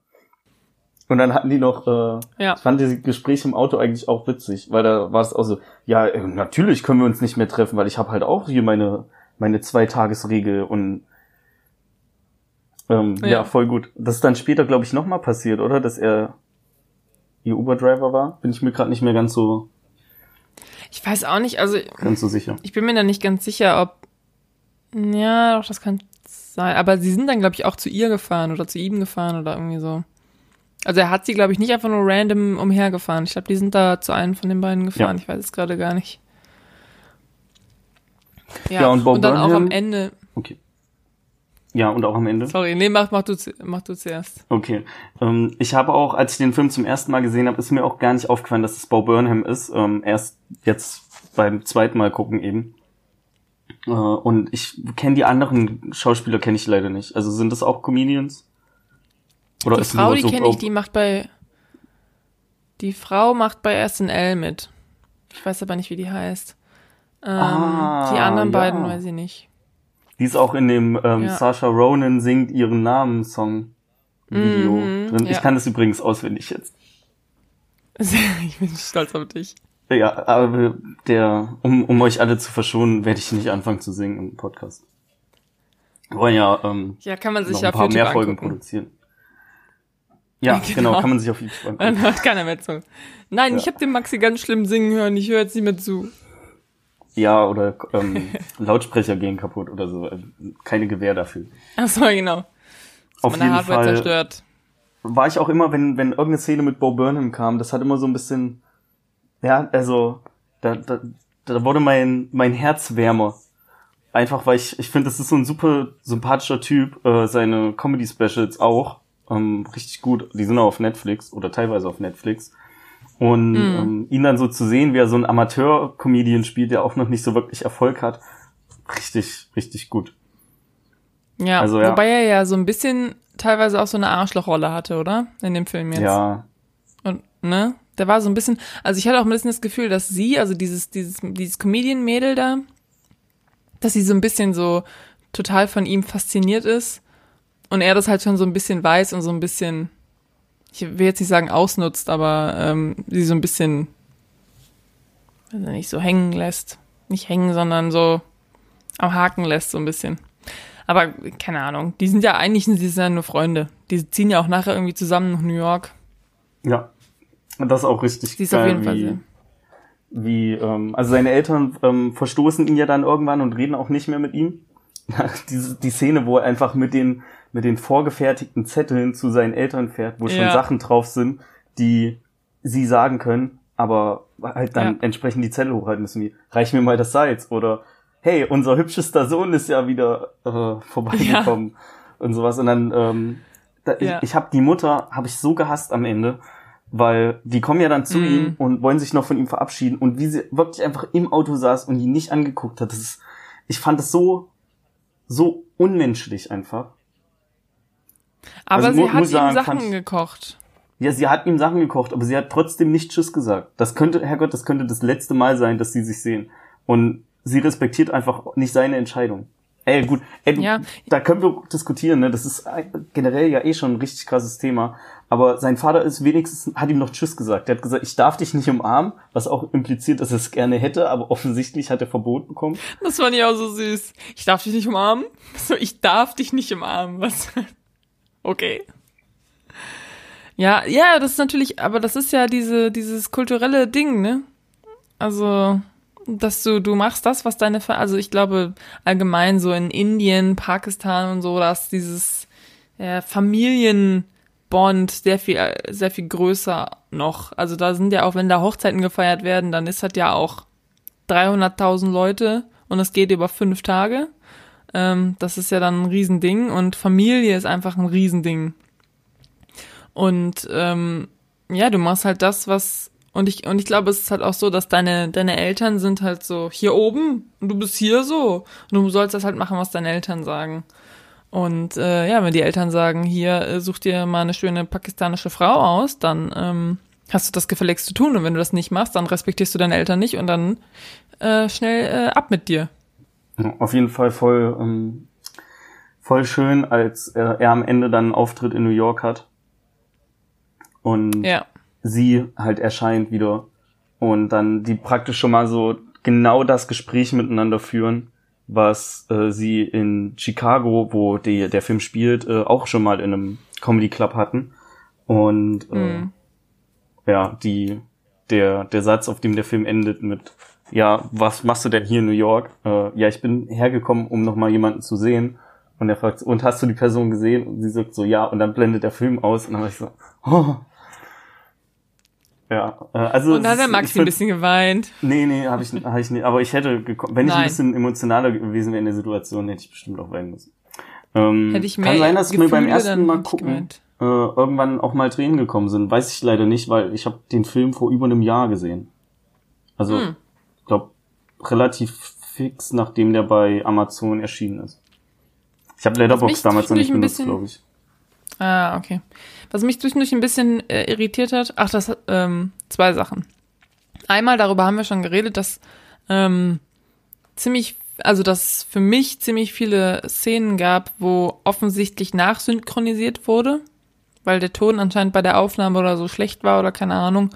[SPEAKER 1] Und dann hatten die noch, äh,
[SPEAKER 2] Ja.
[SPEAKER 1] ich fand diese Gespräche im Auto eigentlich auch witzig, weil da war es auch so, ja, äh, natürlich können wir uns nicht mehr treffen, weil ich habe halt auch hier meine, meine Zweitagesregel und ähm, ja.
[SPEAKER 2] Ja.
[SPEAKER 1] voll gut. Das ist dann später, glaube ich, nochmal passiert, oder? Dass er ihr Uber-Driver war? Bin ich mir gerade nicht mehr ganz so,
[SPEAKER 2] Ich weiß auch nicht, also
[SPEAKER 1] ganz so sicher.
[SPEAKER 2] ich bin mir da nicht ganz sicher, ob. Ja, doch, das kann sein. Aber sie sind dann, glaube ich, auch zu ihr gefahren oder zu ihm gefahren oder irgendwie so. Also er hat sie, glaube ich, nicht einfach nur random umhergefahren. Ich glaube, die sind da zu einem von den beiden gefahren.
[SPEAKER 1] Ja.
[SPEAKER 2] Ich weiß es gerade gar nicht.
[SPEAKER 1] Ja, und Bob
[SPEAKER 2] dann auch am
[SPEAKER 1] Burnham-
[SPEAKER 2] Ende.
[SPEAKER 1] Okay. Ja, und auch am Ende.
[SPEAKER 2] Sorry, nee, mach, mach, du, mach du zuerst.
[SPEAKER 1] Okay. Ähm, ich habe auch, als ich den Film zum ersten Mal gesehen habe, ist mir auch gar nicht aufgefallen, dass es Bo Burnham ist. Ähm, erst jetzt beim zweiten Mal gucken eben. Äh, und ich kenne die anderen Schauspieler kenne ich leider nicht. Also sind das auch Comedians? Oder
[SPEAKER 2] Die
[SPEAKER 1] ist
[SPEAKER 2] Frau, die
[SPEAKER 1] so
[SPEAKER 2] kenne ich, die macht bei. Die Frau macht bei SNL mit. Ich weiß aber nicht, wie die heißt. Ähm,
[SPEAKER 1] Ah,
[SPEAKER 2] die anderen
[SPEAKER 1] ja.
[SPEAKER 2] beiden weiß ich nicht.
[SPEAKER 1] Die ist auch in dem ähm,
[SPEAKER 2] Ja.
[SPEAKER 1] Sasha Ronan singt ihren Namen Song Video
[SPEAKER 2] Mhm,
[SPEAKER 1] drin. Ich
[SPEAKER 2] ja.
[SPEAKER 1] kann das übrigens auswendig jetzt.
[SPEAKER 2] ich bin stolz auf dich.
[SPEAKER 1] Ja, aber der, um, um euch alle zu verschonen, werde ich nicht anfangen zu singen im Podcast. Wir wollen ja ähm,
[SPEAKER 2] Ja, kann man sich
[SPEAKER 1] noch
[SPEAKER 2] ja
[SPEAKER 1] ein paar
[SPEAKER 2] auf YouTube
[SPEAKER 1] mehr Folgen
[SPEAKER 2] angucken.
[SPEAKER 1] produzieren. Ja,
[SPEAKER 2] Genau.
[SPEAKER 1] genau. kann man sich auf YouTube angucken.
[SPEAKER 2] Dann hört keiner mehr zu. Nein,
[SPEAKER 1] Ja.
[SPEAKER 2] ich habe den Maxi ganz schlimm singen hören. Ich höre jetzt nicht mehr zu.
[SPEAKER 1] Ja, oder ähm, Lautsprecher gehen kaputt oder so. Also, Keine Gewähr dafür.
[SPEAKER 2] Ach so, genau.
[SPEAKER 1] Auf
[SPEAKER 2] Meine
[SPEAKER 1] jeden
[SPEAKER 2] Hardware
[SPEAKER 1] Fall
[SPEAKER 2] zerstört.
[SPEAKER 1] war ich auch immer, wenn, wenn irgendeine Szene mit Bo Burnham kam, das hat immer so ein bisschen, ja, also, da, da, da wurde mein, mein Herz wärmer. Einfach, weil ich, ich finde, das ist so ein super sympathischer Typ, äh, seine Comedy-Specials auch, ähm, richtig gut. Die sind auch auf Netflix oder teilweise auf Netflix. Und
[SPEAKER 2] Mhm.
[SPEAKER 1] ähm, ihn dann so zu sehen, wie er so einen Amateur-Comedian spielt, der auch noch nicht so wirklich Erfolg hat, richtig, richtig gut.
[SPEAKER 2] Ja,
[SPEAKER 1] Also, ja.
[SPEAKER 2] wobei er ja so ein bisschen teilweise auch so eine Arschlochrolle hatte, oder? In dem Film jetzt.
[SPEAKER 1] Ja,
[SPEAKER 2] Und, ne? Der war so ein bisschen, also ich hatte auch ein bisschen das Gefühl, dass sie, also dieses, dieses, dieses Comedian-Mädel da, dass sie so ein bisschen so total von ihm fasziniert ist und er das halt schon so ein bisschen weiß und so ein bisschen, ich will jetzt nicht sagen ausnutzt, aber ähm, sie so ein bisschen, ich nicht, so hängen lässt. Nicht hängen, sondern so am Haken lässt, so ein bisschen. Aber keine Ahnung, die sind ja eigentlich sie sind ja nur Freunde. Die ziehen ja auch nachher irgendwie zusammen nach New York.
[SPEAKER 1] ja. Das ist auch richtig
[SPEAKER 2] Sie ist
[SPEAKER 1] geil,
[SPEAKER 2] auf jeden Fall
[SPEAKER 1] wie, wie, ähm, also seine Eltern ähm, verstoßen ihn ja dann irgendwann und reden auch nicht mehr mit ihm. Diese, die Szene, wo er einfach mit den, mit den vorgefertigten Zetteln zu seinen Eltern fährt, wo schon
[SPEAKER 2] Ja.
[SPEAKER 1] Sachen drauf sind, die sie sagen können, aber halt dann
[SPEAKER 2] Ja.
[SPEAKER 1] entsprechend die Zettel hochhalten müssen, wie, reich mir mal das Salz oder hey, unser hübschester Sohn ist ja wieder äh, vorbeigekommen und sowas. Und dann, ähm, da,
[SPEAKER 2] Ja.
[SPEAKER 1] ich, ich habe die Mutter, habe ich so gehasst am Ende, weil die kommen ja dann zu
[SPEAKER 2] Mhm.
[SPEAKER 1] ihm und wollen sich noch von ihm verabschieden und wie sie wirklich einfach im Auto saß und ihn nicht angeguckt hat, das ist, ich fand das so, so unmenschlich einfach.
[SPEAKER 2] Aber
[SPEAKER 1] Also
[SPEAKER 2] sie hat ihm
[SPEAKER 1] sagen,
[SPEAKER 2] Sachen
[SPEAKER 1] ich-
[SPEAKER 2] gekocht.
[SPEAKER 1] Ja, sie hat ihm Sachen gekocht, aber sie hat trotzdem nicht Tschüss gesagt. Das könnte, Herrgott, das könnte das letzte Mal sein, dass sie sich sehen. Und sie respektiert einfach nicht seine Entscheidung. Ey, gut, ey,
[SPEAKER 2] Ja.
[SPEAKER 1] da können wir diskutieren, ne? Das ist generell ja eh schon ein richtig krasses Thema. Aber sein Vater ist wenigstens, hat ihm noch Tschüss gesagt. Der hat gesagt, ich darf dich nicht umarmen, was auch impliziert, dass er es gerne hätte, aber offensichtlich hat er Verbot bekommen.
[SPEAKER 2] Das fand ich auch so süß. Ich darf dich nicht umarmen? So, ich darf dich nicht umarmen. Was? Okay. Ja, ja, das ist natürlich, aber das ist ja diese, dieses kulturelle Ding, ne? Also, dass du, du machst das, was deine, also ich glaube allgemein so in Indien, Pakistan und so, dass dieses äh, Familienbond sehr viel, sehr viel größer noch. Also da sind ja auch, wenn da Hochzeiten gefeiert werden, dann ist das ja auch 300.000 Leute und es geht über fünf Tage. Ähm, das ist ja dann ein Riesending und Familie ist einfach ein Riesending. Und ähm, ja, du machst halt das, was Und ich, und ich glaube, es ist halt auch so, dass deine, deine Eltern sind halt so hier oben und du bist hier so. Und du sollst das halt machen, was deine Eltern sagen. Und äh, ja, wenn die Eltern sagen, hier, äh, such dir mal eine schöne pakistanische Frau aus, dann ähm, hast du das gefälligst zu tun. Und wenn du das nicht machst, dann respektierst du deine Eltern nicht und dann äh, schnell äh, ab mit dir.
[SPEAKER 1] Auf jeden Fall voll, ähm, voll schön, als er, er am Ende dann einen Auftritt in New York hat. Und
[SPEAKER 2] Ja.
[SPEAKER 1] sie halt erscheint wieder. Und dann die praktisch schon mal so genau das Gespräch miteinander führen, was äh, sie in Chicago, wo die, der Film spielt, äh, auch schon mal in einem Comedy Club hatten. Und äh,
[SPEAKER 2] Mhm.
[SPEAKER 1] ja, die, der, der Satz, auf dem der Film endet mit, ja, was machst du denn hier in New York? Äh, ja, ich bin hergekommen, um nochmal jemanden zu sehen. Und er fragt, und hast du die Person gesehen? Und sie sagt so, ja, und dann blendet der Film aus. Und dann war ich so, oh. Ja, äh, also.
[SPEAKER 2] Und da hat der Maxi ein bisschen geweint.
[SPEAKER 1] Nee, nee, habe ich, hab ich nicht. Aber ich hätte, geko- wenn ich ein
[SPEAKER 2] Nein.
[SPEAKER 1] bisschen emotionaler gewesen wäre in der Situation, hätte ich bestimmt auch weinen müssen. Ähm,
[SPEAKER 2] Hätte ich mehr
[SPEAKER 1] kann sein, dass mir beim
[SPEAKER 2] Gefühle,
[SPEAKER 1] ersten Mal gucken
[SPEAKER 2] geweint.
[SPEAKER 1] äh, irgendwann auch mal Tränen gekommen sind. Weiß ich leider nicht, weil ich habe den Film vor über einem Jahr gesehen. Also,
[SPEAKER 2] Hm.
[SPEAKER 1] Relativ fix, nachdem der bei Amazon erschienen ist. Ich habe
[SPEAKER 2] mich
[SPEAKER 1] Letterboxd damals noch nicht benutzt, glaube ich.
[SPEAKER 2] Ah, okay. Was mich zwischendurch ein bisschen äh, irritiert hat, ach, das hat ähm, zwei Sachen. Einmal, darüber haben wir schon geredet, dass ähm, ziemlich, also dass für mich ziemlich viele Szenen gab, wo offensichtlich nachsynchronisiert wurde, weil der Ton anscheinend bei der Aufnahme oder so schlecht war oder keine Ahnung.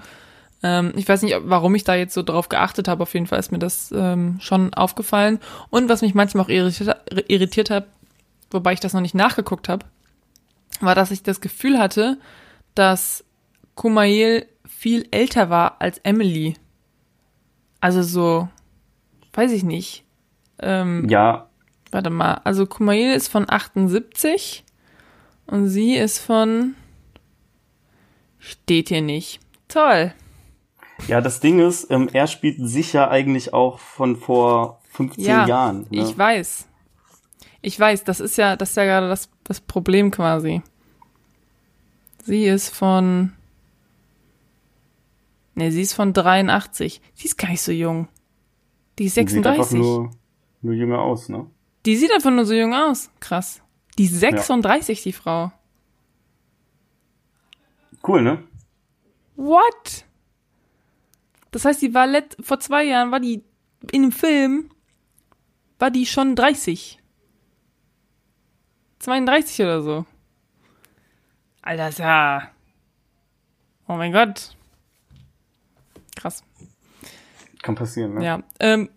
[SPEAKER 2] Ähm, ich weiß nicht, warum ich da jetzt so drauf geachtet habe. Auf jeden Fall ist mir das ähm, schon aufgefallen. Und was mich manchmal auch irritiert, irritiert hat, wobei ich das noch nicht nachgeguckt habe, war, dass ich das Gefühl hatte, dass Kumail viel älter war als Emily. Also so, weiß ich nicht. Ähm,
[SPEAKER 1] Ja,
[SPEAKER 2] Warte mal, also Kumail ist von 78 und sie ist von steht hier nicht. Toll.
[SPEAKER 1] Ja, das Ding ist, ähm, er spielt sicher eigentlich auch von vor 15
[SPEAKER 2] Ja,
[SPEAKER 1] Jahren. Ne?
[SPEAKER 2] Ich weiß. Ich weiß, das ist ja, das ist ja gerade das, das Problem quasi. Sie ist von. Ne, sie ist von 83. Sie ist gar nicht so jung. Die ist
[SPEAKER 1] Sieht einfach
[SPEAKER 2] 36.
[SPEAKER 1] nur, nur jünger aus, ne?
[SPEAKER 2] Die sieht einfach nur so jung aus. Krass. Die ist 36, die Frau.
[SPEAKER 1] Cool, ne?
[SPEAKER 2] What? Das heißt, die war let vor zwei Jahren, war die in dem Film, war die schon 30. 32 oder so. Alter, ist ja. Oh mein Gott. Krass.
[SPEAKER 1] Kann passieren, ne?
[SPEAKER 2] Ja. Ähm,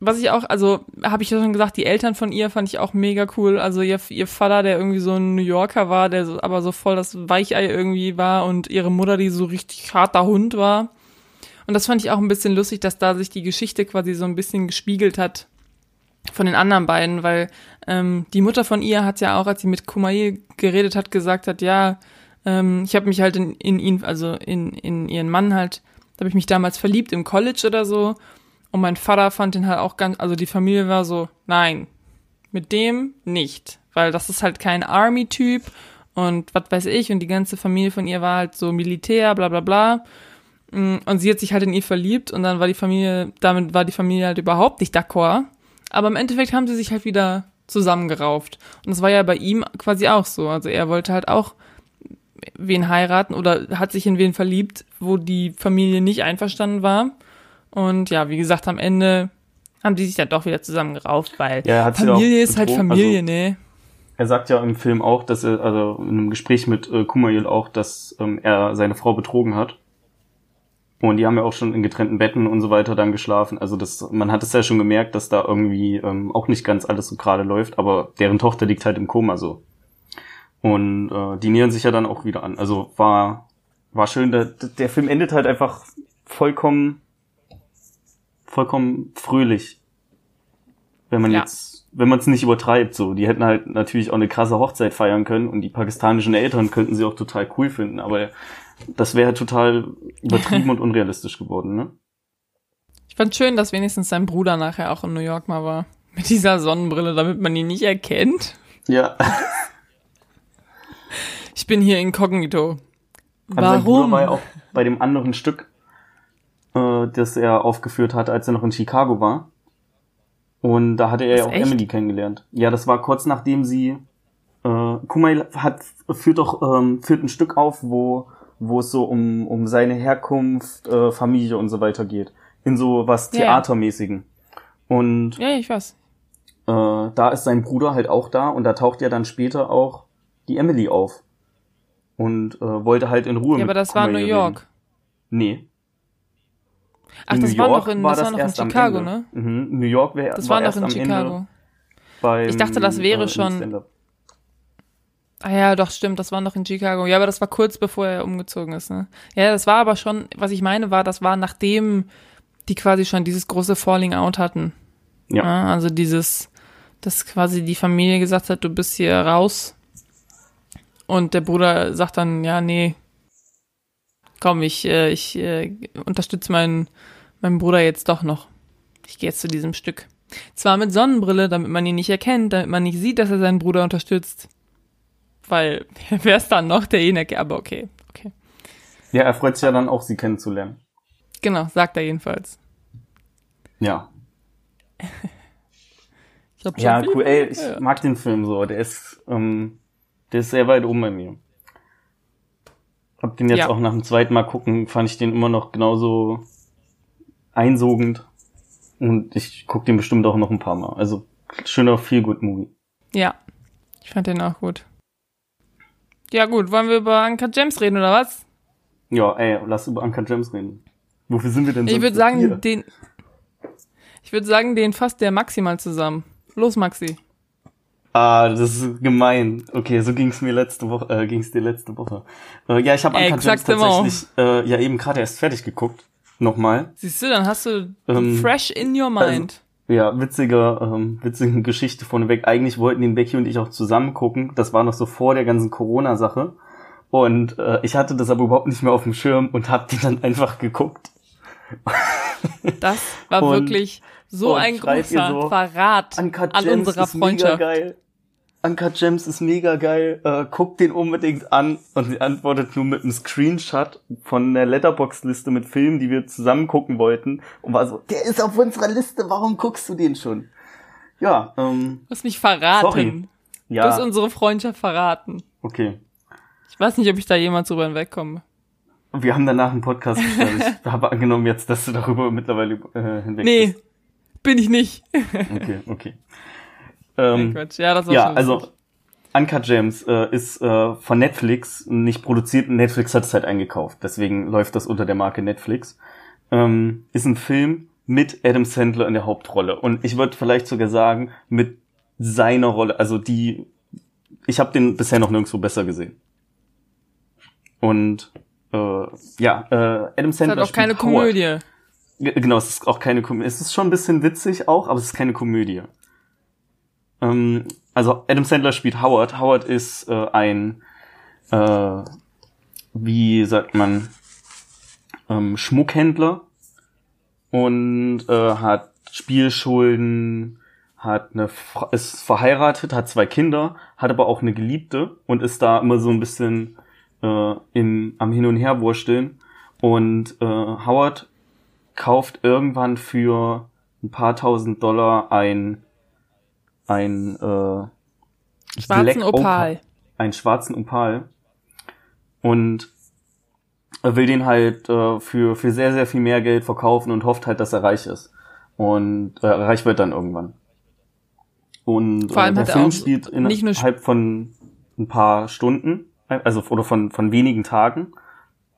[SPEAKER 2] was ich auch, also habe ich ja schon gesagt, die Eltern von ihr fand ich auch mega cool. Also ihr, ihr Vater, der irgendwie so ein New Yorker war, der so, aber so voll das Weichei irgendwie war und ihre Mutter, die so richtig harter Hund war. Und das fand ich auch ein bisschen lustig, dass da sich die Geschichte quasi so ein bisschen gespiegelt hat von den anderen beiden, weil ähm, die Mutter von ihr hat ja auch, als sie mit Kumail geredet hat, gesagt hat, ja, ähm, ich habe mich halt in, in ihn, also in, in ihren Mann halt, da habe ich mich damals verliebt im College oder so. Und mein Vater fand den halt auch ganz, also die Familie war so, nein, mit dem nicht, weil das ist halt kein Army-Typ und was weiß ich und die ganze Familie von ihr war halt so Militär, bla bla bla. Mm, Und sie hat sich halt in ihn verliebt und dann war die Familie, damit war die Familie halt überhaupt nicht d'accord. Aber im Endeffekt haben sie sich halt wieder zusammengerauft. Und das war ja bei ihm quasi auch so. Also er wollte halt auch wen heiraten oder hat sich in wen verliebt, wo die Familie nicht einverstanden war. Und ja, wie gesagt, am Ende haben die sich dann doch wieder zusammengerauft, weil
[SPEAKER 1] Ja,
[SPEAKER 2] Familie ist halt
[SPEAKER 1] betrogen,
[SPEAKER 2] Familie,
[SPEAKER 1] also-
[SPEAKER 2] ne?
[SPEAKER 1] Er sagt ja im Film auch, dass er, also in einem Gespräch mit äh, Kumail auch, dass ähm, er seine Frau betrogen hat. Und die haben ja auch schon in getrennten Betten und so weiter dann geschlafen. Also das, man hat es ja schon gemerkt, dass da irgendwie ähm, auch nicht ganz alles so gerade läuft, aber deren Tochter liegt halt im Koma so. Und äh, die nähern sich ja dann auch wieder an. Also war, war schön. Der, der Film endet halt einfach vollkommen, vollkommen fröhlich. Wenn man
[SPEAKER 2] Ja.
[SPEAKER 1] jetzt, wenn man es nicht übertreibt, so. Die hätten halt natürlich auch eine krasse Hochzeit feiern können und die pakistanischen Eltern könnten sie auch total cool finden, aber das wäre total übertrieben und unrealistisch geworden, ne?
[SPEAKER 2] Ich fand schön, dass wenigstens sein Bruder nachher auch in New York mal war. Mit dieser Sonnenbrille, damit man ihn nicht erkennt.
[SPEAKER 1] Ja.
[SPEAKER 2] Ich bin hier inkognito.
[SPEAKER 1] Sein Bruder
[SPEAKER 2] Warum?
[SPEAKER 1] war ja auch bei dem anderen Stück äh, das er aufgeführt hat, als er noch in Chicago war. Und da hatte er ja auch
[SPEAKER 2] echt?
[SPEAKER 1] Emily kennengelernt. Ja, das war kurz nachdem sie äh, Kumail hat führt doch ähm, führt ein Stück auf, wo wo es so um um seine Herkunft, äh, Familie und so weiter geht, in so was
[SPEAKER 2] Ja, ja.
[SPEAKER 1] Theatermäßigen. Und
[SPEAKER 2] Ja, ich weiß.
[SPEAKER 1] äh, da ist sein Bruder halt auch da und da taucht ja dann später auch die Emily auf und äh, wollte halt in Ruhe
[SPEAKER 2] Ja, aber das war
[SPEAKER 1] Kumail
[SPEAKER 2] New York.
[SPEAKER 1] Reden. Nee.
[SPEAKER 2] Ach,
[SPEAKER 1] In
[SPEAKER 2] das
[SPEAKER 1] New
[SPEAKER 2] war
[SPEAKER 1] York
[SPEAKER 2] noch in,
[SPEAKER 1] war
[SPEAKER 2] das war noch in
[SPEAKER 1] erst
[SPEAKER 2] Chicago, ne?
[SPEAKER 1] Mhm. New York wär,
[SPEAKER 2] Das war, noch
[SPEAKER 1] erst
[SPEAKER 2] in Chicago.
[SPEAKER 1] Beim,
[SPEAKER 2] Ich dachte, das wäre
[SPEAKER 1] äh,
[SPEAKER 2] schon-
[SPEAKER 1] Stand-up.
[SPEAKER 2] Ah ja, doch, stimmt, das war noch in Chicago. Ja, aber das war kurz bevor er umgezogen ist, ne? Ja, das war aber schon, was ich meine war, das war nachdem die quasi schon dieses große Falling Out hatten.
[SPEAKER 1] Ja.
[SPEAKER 2] also dieses, dass quasi die Familie gesagt hat, du bist hier raus. Und der Bruder sagt dann, ja, nee, komm, ich, äh, ich äh, unterstütze meinen, meinen Bruder jetzt doch noch. Ich gehe jetzt zu diesem Stück. Zwar mit Sonnenbrille, damit man ihn nicht erkennt, damit man nicht sieht, dass er seinen Bruder unterstützt. Weil, wer ist dann noch, der erkennt? Aber okay, okay.
[SPEAKER 1] Ja, er freut sich ja dann auch, sie kennenzulernen.
[SPEAKER 2] Genau, sagt er jedenfalls.
[SPEAKER 1] Ja. Ja, cool. Ey, ich
[SPEAKER 2] gehört.
[SPEAKER 1] mag den Film so. Der ist, ähm, der ist sehr weit oben bei mir. Hab den jetzt
[SPEAKER 2] Ja.
[SPEAKER 1] auch nach dem zweiten Mal gucken, fand ich den immer noch genauso einsogend. Und ich guck den bestimmt auch noch ein paar Mal. Also, schöner Feel-Good-Movie.
[SPEAKER 2] Ja, ich fand den auch gut. Ja gut, wollen wir über Anka James reden oder was?
[SPEAKER 1] Ja, ey, lass über Anka James reden. Wofür sind wir denn
[SPEAKER 2] Ich
[SPEAKER 1] sonst
[SPEAKER 2] würde
[SPEAKER 1] hier?
[SPEAKER 2] sagen, den. Ich würde sagen, den fasst der maximal zusammen. Los, Maxi.
[SPEAKER 1] Ah, das ist gemein. Okay, so ging's mir letzte Woche, äh, ging's dir letzte Woche. Äh, ja, ich habe Anka James
[SPEAKER 2] Exactement.
[SPEAKER 1] tatsächlich äh, ja eben gerade erst fertig geguckt. Nochmal.
[SPEAKER 2] Siehst du, dann hast du
[SPEAKER 1] Ähm,
[SPEAKER 2] fresh in your mind.
[SPEAKER 1] Ja, witzige, ähm, witzige Geschichte vorneweg. Eigentlich wollten den Becky und ich auch zusammen gucken. Das war noch so vor der ganzen Corona-Sache. Und äh, ich hatte das aber überhaupt nicht mehr auf dem Schirm und hab die dann einfach geguckt.
[SPEAKER 2] das war
[SPEAKER 1] und-
[SPEAKER 2] wirklich so ein großer
[SPEAKER 1] so,
[SPEAKER 2] Verrat an unserer Freundschaft.
[SPEAKER 1] Uncut Gems ist mega geil. Äh, guck den unbedingt an. Und sie antwortet nur mit einem Screenshot von der Letterbox-Liste mit Filmen, die wir zusammen gucken wollten. Und war so, der ist auf unserer Liste, warum guckst du den schon? Ja, ähm,
[SPEAKER 2] Du hast mich verraten.
[SPEAKER 1] Sorry.
[SPEAKER 2] Du hast
[SPEAKER 1] ja,
[SPEAKER 2] unsere Freundschaft verraten.
[SPEAKER 1] okay.
[SPEAKER 2] Ich weiß nicht, ob ich da jemals drüber hinwegkomme.
[SPEAKER 1] Wir haben danach einen Podcast gestartet. Ich habe angenommen jetzt, dass du darüber mittlerweile äh, hinweg
[SPEAKER 2] Nee,
[SPEAKER 1] bist.
[SPEAKER 2] bin ich nicht.
[SPEAKER 1] Okay, okay. Ähm.
[SPEAKER 2] Ja, das
[SPEAKER 1] ja, also
[SPEAKER 2] lustig.
[SPEAKER 1] Uncut Gems äh, ist äh, von Netflix nicht produziert und Netflix hat es halt eingekauft. Deswegen läuft das unter der Marke Netflix. Ähm, ist ein Film mit Adam Sandler in der Hauptrolle. Und ich würde vielleicht sogar sagen, mit seiner Rolle, also die, ich habe den bisher noch nirgendwo besser gesehen. Und äh, ja, äh, Adam
[SPEAKER 2] Es ist
[SPEAKER 1] Sandler
[SPEAKER 2] halt auch keine
[SPEAKER 1] Howard.
[SPEAKER 2] Komödie.
[SPEAKER 1] Genau, es ist auch keine Komödie. Es ist schon ein bisschen witzig auch, aber es ist keine Komödie. Ähm, also Adam Sandler spielt Howard. Howard ist äh, ein, äh, wie sagt man, ähm, Schmuckhändler und äh, hat Spielschulden, hat eine, ist verheiratet, hat zwei Kinder, hat aber auch eine Geliebte und ist da immer so ein bisschen äh, im, am Hin und Her wursteln. Und äh, Howard kauft irgendwann für ein paar tausend Dollar ein ein äh,
[SPEAKER 2] Schwarzen Opal.
[SPEAKER 1] einen schwarzen Opal und er will den halt äh, für für sehr sehr viel mehr Geld verkaufen und hofft halt, dass er reich ist und äh, reich wird dann irgendwann. Und
[SPEAKER 2] Vor allem
[SPEAKER 1] äh, der
[SPEAKER 2] er
[SPEAKER 1] Film spielt innerhalb von ein paar Stunden, also oder von von wenigen Tagen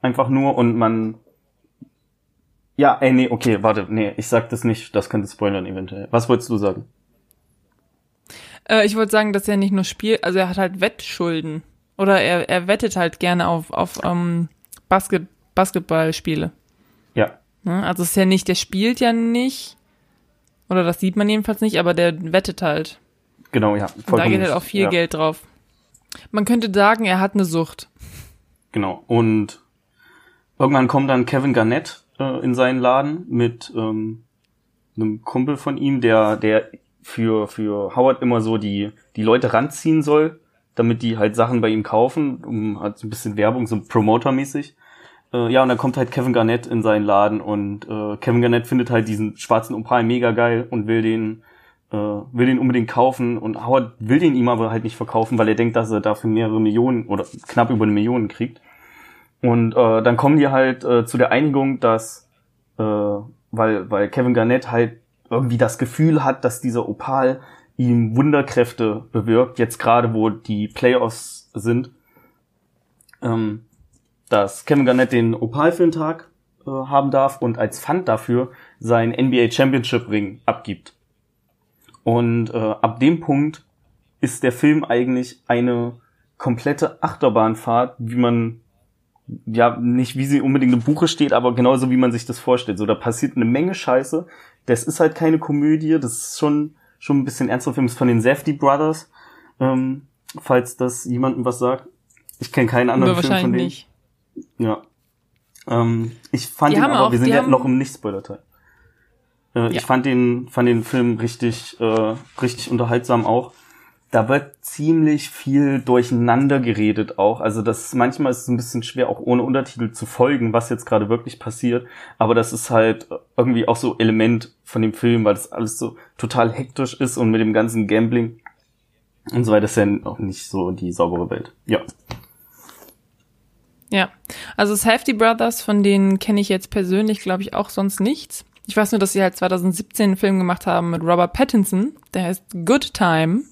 [SPEAKER 1] einfach nur und man ja, ey, nee, okay, warte, nee, ich sag das nicht, das könnte spoilern eventuell. Was wolltest du sagen?
[SPEAKER 2] Äh, ich wollte sagen, dass er nicht nur spielt, also er hat halt Wettschulden. Oder er, er wettet halt gerne auf, auf ähm, Basket, Basketballspiele.
[SPEAKER 1] Ja,
[SPEAKER 2] Ne? Also ist ja nicht, der spielt ja nicht. Oder das sieht man jedenfalls nicht, aber der wettet halt.
[SPEAKER 1] genau, ja.
[SPEAKER 2] Da geht halt auch viel
[SPEAKER 1] ja.
[SPEAKER 2] Geld drauf. Man könnte sagen, er hat eine Sucht.
[SPEAKER 1] Genau. Und irgendwann kommt dann Kevin Garnett äh, in seinen Laden mit ähm, einem Kumpel von ihm, der, der für, für Howard immer so die, die Leute ranziehen soll, damit die halt Sachen bei ihm kaufen, um halt so ein bisschen Werbung, so Promoter-mäßig. Äh, ja, und dann kommt halt Kevin Garnett in seinen Laden und äh, Kevin Garnett findet halt diesen schwarzen Opal mega geil und will den äh, will den unbedingt kaufen und Howard will den ihm aber halt nicht verkaufen, weil er denkt, dass er dafür mehrere Millionen oder knapp über eine Million kriegt. Und äh, dann kommen die halt äh, zu der Einigung, dass äh, weil weil Kevin Garnett halt irgendwie das Gefühl hat, dass dieser Opal ihm Wunderkräfte bewirkt, jetzt gerade wo die Playoffs sind, ähm, dass Kevin Garnett den Opal für den Tag äh, haben darf und als Pfand dafür sein NBA Championship Ring abgibt. Und äh, ab dem Punkt ist der Film eigentlich eine komplette Achterbahnfahrt, wie man ja nicht wie sie unbedingt im Buche steht, aber genauso wie man sich das vorstellt. So da passiert eine Menge Scheiße. Das ist halt keine Komödie, das ist schon schon ein bisschen ernster Film, ist von den Safety Brothers, ähm, falls das jemandem was sagt. Ich kenne keinen anderen Film von denen.
[SPEAKER 2] nicht.
[SPEAKER 1] Ja. Ähm, ich fand
[SPEAKER 2] Die
[SPEAKER 1] ihn aber,
[SPEAKER 2] auch-
[SPEAKER 1] wir sind ja noch im Nicht-Spoiler-Teil. Äh,
[SPEAKER 2] Ja.
[SPEAKER 1] Ich fand den, fand den Film richtig, äh, richtig unterhaltsam auch. Da wird ziemlich viel durcheinander geredet auch. Also das manchmal ist es ein bisschen schwer, auch ohne Untertitel zu folgen, was jetzt gerade wirklich passiert. Aber das ist halt irgendwie auch so Element von dem Film, weil das alles so total hektisch ist und mit dem ganzen Gambling und so weiter ist ja auch nicht so die saubere Welt. Ja.
[SPEAKER 2] Ja, also Safety Brothers, von denen kenne ich jetzt persönlich, glaube ich, auch sonst nichts. Ich weiß nur, dass sie halt 2017 einen Film gemacht haben mit Robert Pattinson, der heißt Good Time.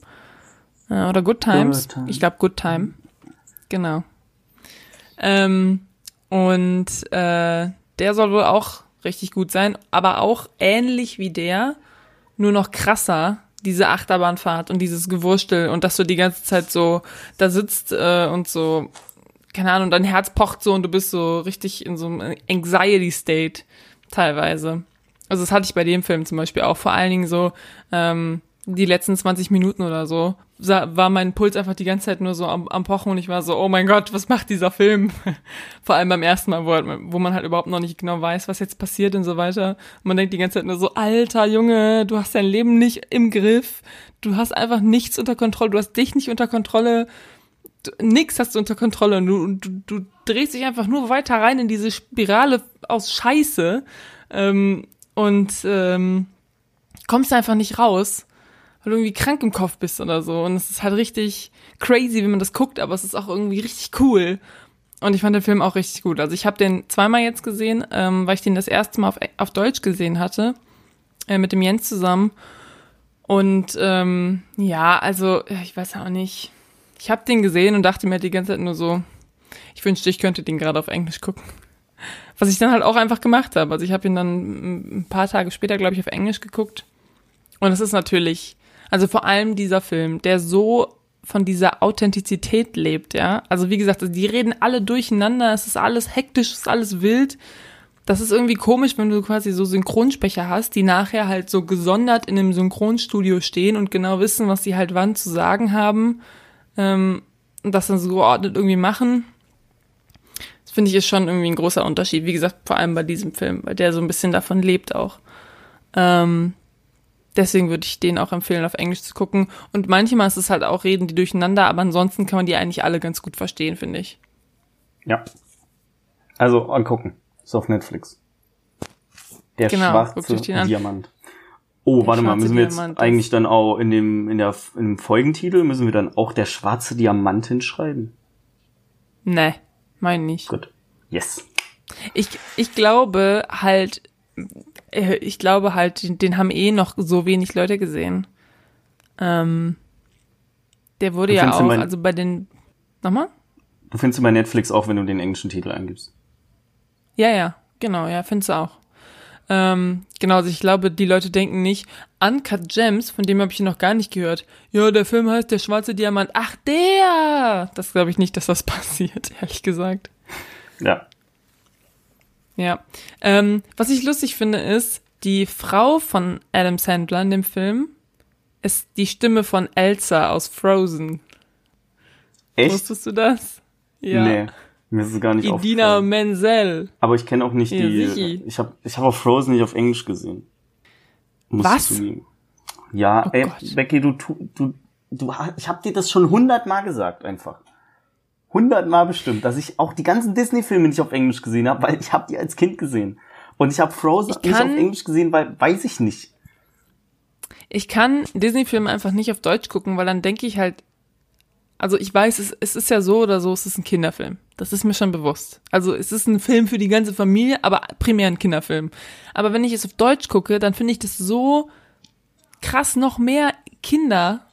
[SPEAKER 2] Äh, oder Good Times.
[SPEAKER 1] Good Time.
[SPEAKER 2] Ich glaube Good Time. Genau. Ähm, und äh, der soll wohl auch richtig gut sein, aber auch ähnlich wie der, nur noch krasser, diese Achterbahnfahrt und dieses Gewurstel und dass du die ganze Zeit so da sitzt äh, und so keine Ahnung, dein Herz pocht so und du bist so richtig in so einem Anxiety-State teilweise. Also das hatte ich bei dem Film zum Beispiel auch. Vor allen Dingen so ähm, die letzten 20 Minuten oder so sa- war mein Puls einfach die ganze Zeit nur so am, am Pochen und ich war so, oh mein Gott, was macht dieser Film? Vor allem beim ersten Mal, wo, halt- wo man halt überhaupt noch nicht genau weiß, was jetzt passiert und so weiter. Und man denkt die ganze Zeit nur so, alter Junge, du hast dein Leben nicht im Griff. Du hast einfach nichts unter Kontrolle. Du hast dich nicht unter Kontrolle du, nix hast du unter Kontrolle du, du, du drehst dich einfach nur weiter rein in diese Spirale aus Scheiße ähm, und ähm, kommst einfach nicht raus, weil du irgendwie krank im Kopf bist oder so. Und es ist halt richtig crazy, wenn man das guckt, aber es ist auch irgendwie richtig cool. Und ich fand den Film auch richtig gut. Also ich habe den zweimal jetzt gesehen, ähm, weil ich den das erste Mal auf, auf Deutsch gesehen hatte, äh, mit dem Jens zusammen. Und ähm, ja, also äh, ich weiß auch nicht. Ich habe den gesehen und dachte mir die ganze Zeit nur so, ich wünschte, ich könnte den gerade auf Englisch gucken. Was ich dann halt auch einfach gemacht habe. Also ich habe ihn dann ein paar Tage später, glaube ich, auf Englisch geguckt. Und es ist natürlich, also vor allem dieser Film, der so von dieser Authentizität lebt, ja. Also wie gesagt, die reden alle durcheinander, es ist alles hektisch, es ist alles wild. Das ist irgendwie komisch, wenn du quasi so Synchronsprecher hast, die nachher halt so gesondert in einem Synchronstudio stehen und genau wissen, was sie halt wann zu sagen haben ähm, und das dann so geordnet irgendwie machen. Das finde ich ist schon irgendwie ein großer Unterschied. Wie gesagt, vor allem bei diesem Film, weil der so ein bisschen davon lebt auch. Ähm, deswegen würde ich den auch empfehlen, auf Englisch zu gucken. Und manchmal ist es halt auch Reden, die durcheinander, aber ansonsten kann man die eigentlich alle ganz gut verstehen, finde ich.
[SPEAKER 1] Ja. Also angucken. Ist auf Netflix. Der
[SPEAKER 2] Genau,
[SPEAKER 1] schwarze. Diamant. Oh,
[SPEAKER 2] Der
[SPEAKER 1] warte mal, müssen wir jetzt
[SPEAKER 2] Diamant,
[SPEAKER 1] eigentlich dann auch in dem, in der, im Folgentitel müssen wir dann auch der schwarze Diamant hinschreiben?
[SPEAKER 2] Nee, mein nicht.
[SPEAKER 1] Gut. Yes.
[SPEAKER 2] Ich, ich glaube halt, ich glaube halt, den, den haben eh noch so wenig Leute gesehen. Ähm, der wurde ja auch, also bei den, nochmal?
[SPEAKER 1] Du findest ihn bei Netflix auch, wenn du den englischen Titel eingibst.
[SPEAKER 2] Ja, ja, genau, ja, findest du auch. Ähm, genau, also ich glaube, die Leute denken nicht, Uncut Gems, von dem habe ich noch gar nicht gehört. Ja, der Film heißt Der schwarze Diamant. Ach, der! Das glaube ich nicht, dass das passiert, ehrlich gesagt.
[SPEAKER 1] Ja.
[SPEAKER 2] Ja. Ähm, was ich lustig finde, ist, die Frau von Adam Sandler in dem Film ist die Stimme von Elsa aus Frozen.
[SPEAKER 1] Echt?
[SPEAKER 2] Wusstest du das? Ja.
[SPEAKER 1] Nee. Mir ist es gar nicht
[SPEAKER 2] Idina. Menzel.
[SPEAKER 1] Aber ich kenne auch nicht
[SPEAKER 2] Ja,
[SPEAKER 1] die.
[SPEAKER 2] sichi.
[SPEAKER 1] Ich habe ich hab auch Frozen nicht auf Englisch gesehen. Muss
[SPEAKER 2] Was?
[SPEAKER 1] zugeben. Ja,
[SPEAKER 2] Oh
[SPEAKER 1] ey,
[SPEAKER 2] Gott.
[SPEAKER 1] Becky, du, du, du, ich hab dir das schon hundertmal gesagt, einfach. Hundertmal bestimmt, dass ich auch die ganzen Disney-Filme nicht auf Englisch gesehen habe, weil ich habe die als Kind gesehen. Und ich habe Frozen
[SPEAKER 2] Ich
[SPEAKER 1] nicht auf
[SPEAKER 2] kann-
[SPEAKER 1] Englisch gesehen, weil weiß ich nicht.
[SPEAKER 2] Ich kann Disney-Filme einfach nicht auf Deutsch gucken, weil dann denke ich halt, also ich weiß, es, es ist ja so oder so, es ist ein Kinderfilm. Das ist mir schon bewusst. Also es ist ein Film für die ganze Familie, aber primär ein Kinderfilm. Aber wenn ich es auf Deutsch gucke, dann finde ich das so krass noch mehr Kinder,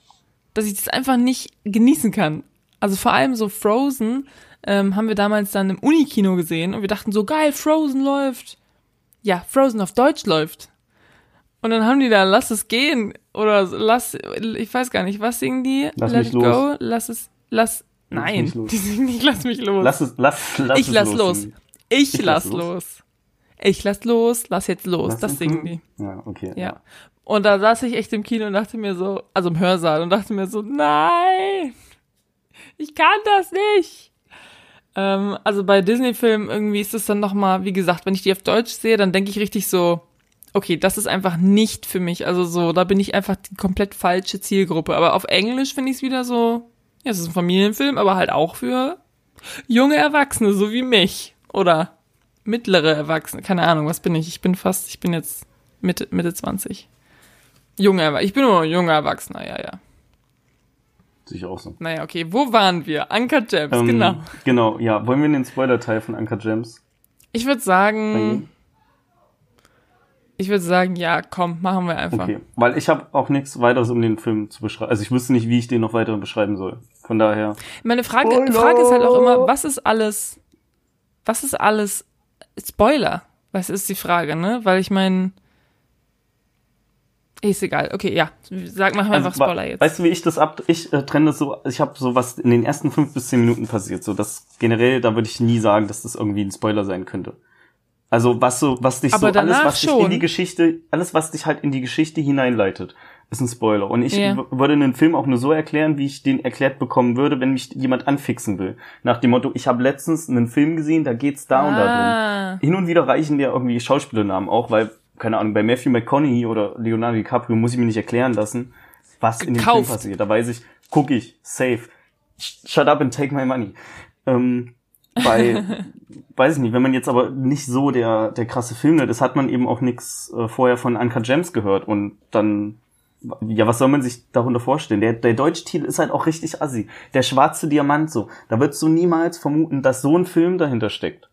[SPEAKER 2] dass ich das einfach nicht genießen kann. Also vor allem so Frozen ähm, haben wir damals dann im Unikino gesehen und wir dachten so, geil, Frozen läuft. Ja, Frozen auf Deutsch läuft. Und dann haben die da Lass es gehen oder lass, ich weiß gar nicht, was singen die?
[SPEAKER 1] Lass
[SPEAKER 2] Let
[SPEAKER 1] mich
[SPEAKER 2] it
[SPEAKER 1] los.
[SPEAKER 2] go, lass es, lass, nein,
[SPEAKER 1] los.
[SPEAKER 2] die singen nicht Lass mich los.
[SPEAKER 1] Lass es, lass, lass
[SPEAKER 2] ich
[SPEAKER 1] es
[SPEAKER 2] lass los.
[SPEAKER 1] singen.
[SPEAKER 2] Ich,
[SPEAKER 1] Ich
[SPEAKER 2] lass
[SPEAKER 1] lass
[SPEAKER 2] los.
[SPEAKER 1] los.
[SPEAKER 2] Ich lass los, lass jetzt los.
[SPEAKER 1] Lass
[SPEAKER 2] das singen
[SPEAKER 1] singen?
[SPEAKER 2] die.
[SPEAKER 1] Ja, okay.
[SPEAKER 2] Ja. Und da saß ich echt im Kino und dachte mir so, also im Hörsaal und dachte mir so, nein, ich kann das nicht. Ähm, also bei Disney-Filmen irgendwie ist es dann nochmal, wie gesagt, wenn ich die auf Deutsch sehe, dann denke ich richtig so, okay, das ist einfach nicht für mich. Also so, da bin ich einfach die komplett falsche Zielgruppe. Aber auf Englisch finde ich es wieder so, ja, es ist ein Familienfilm, aber halt auch für junge Erwachsene, so wie mich. Oder mittlere Erwachsene, keine Ahnung, was bin ich? Ich bin fast, ich bin jetzt Mitte, Mitte 20. Junge Erwachsener, ich bin nur junger Erwachsener, ja, ja.
[SPEAKER 1] Sicher auch so.
[SPEAKER 2] Naja, okay, wo waren wir? Anker Gems,
[SPEAKER 1] Ähm,
[SPEAKER 2] genau.
[SPEAKER 1] Genau, ja. Wollen wir in den Spoiler-Teil von Anker Gems?
[SPEAKER 2] Ich würde sagen, ich würde sagen, ja, komm, machen wir einfach.
[SPEAKER 1] Okay, weil ich habe auch nichts weiteres um den Film zu beschreiben. Also ich wüsste nicht, wie ich den noch weiter beschreiben soll. Von daher.
[SPEAKER 2] Meine Frage,
[SPEAKER 1] Spoiler!
[SPEAKER 2] Frage ist halt auch immer, was ist alles, was ist alles Spoiler? Was ist die Frage, ne? Weil ich meine, ist egal. Okay, ja, sag, wir einfach
[SPEAKER 1] Also,
[SPEAKER 2] Spoiler jetzt.
[SPEAKER 1] Weißt du, wie ich das ab? Ich äh, trenne das so. Ich habe so was in den ersten fünf bis zehn Minuten passiert. So das generell, da würde ich nie sagen, dass das irgendwie ein Spoiler sein könnte. Also was so, was dich
[SPEAKER 2] Aber
[SPEAKER 1] so alles, was dich in
[SPEAKER 2] schon.
[SPEAKER 1] die Geschichte, alles, was dich halt in die Geschichte hineinleitet, ist ein Spoiler. Und ich w- würde einen Film auch nur so erklären, wie ich den erklärt bekommen würde, wenn mich jemand anfixen will. Nach dem Motto, ich habe letztens einen Film gesehen, da geht's da und da drum.
[SPEAKER 2] ah,
[SPEAKER 1] Hin und wieder reichen dir irgendwie Schauspielernamen auch, weil, keine Ahnung, bei Matthew McConaughey oder Leonardo DiCaprio muss ich mir nicht erklären lassen, was in dem Film
[SPEAKER 2] Gekauft.
[SPEAKER 1] passiert. Da weiß ich, guck ich, safe. Sh- Shut up and take my money. Ähm, bei, weiß ich nicht, wenn man jetzt aber nicht so der, der krasse Film ist, hat man eben auch nichts äh, vorher von Uncut Gems gehört und dann, ja, was soll man sich darunter vorstellen? Der, der deutsche Titel ist halt auch richtig assi. Der schwarze Diamant so. Da würdest du niemals vermuten, dass so ein Film dahinter steckt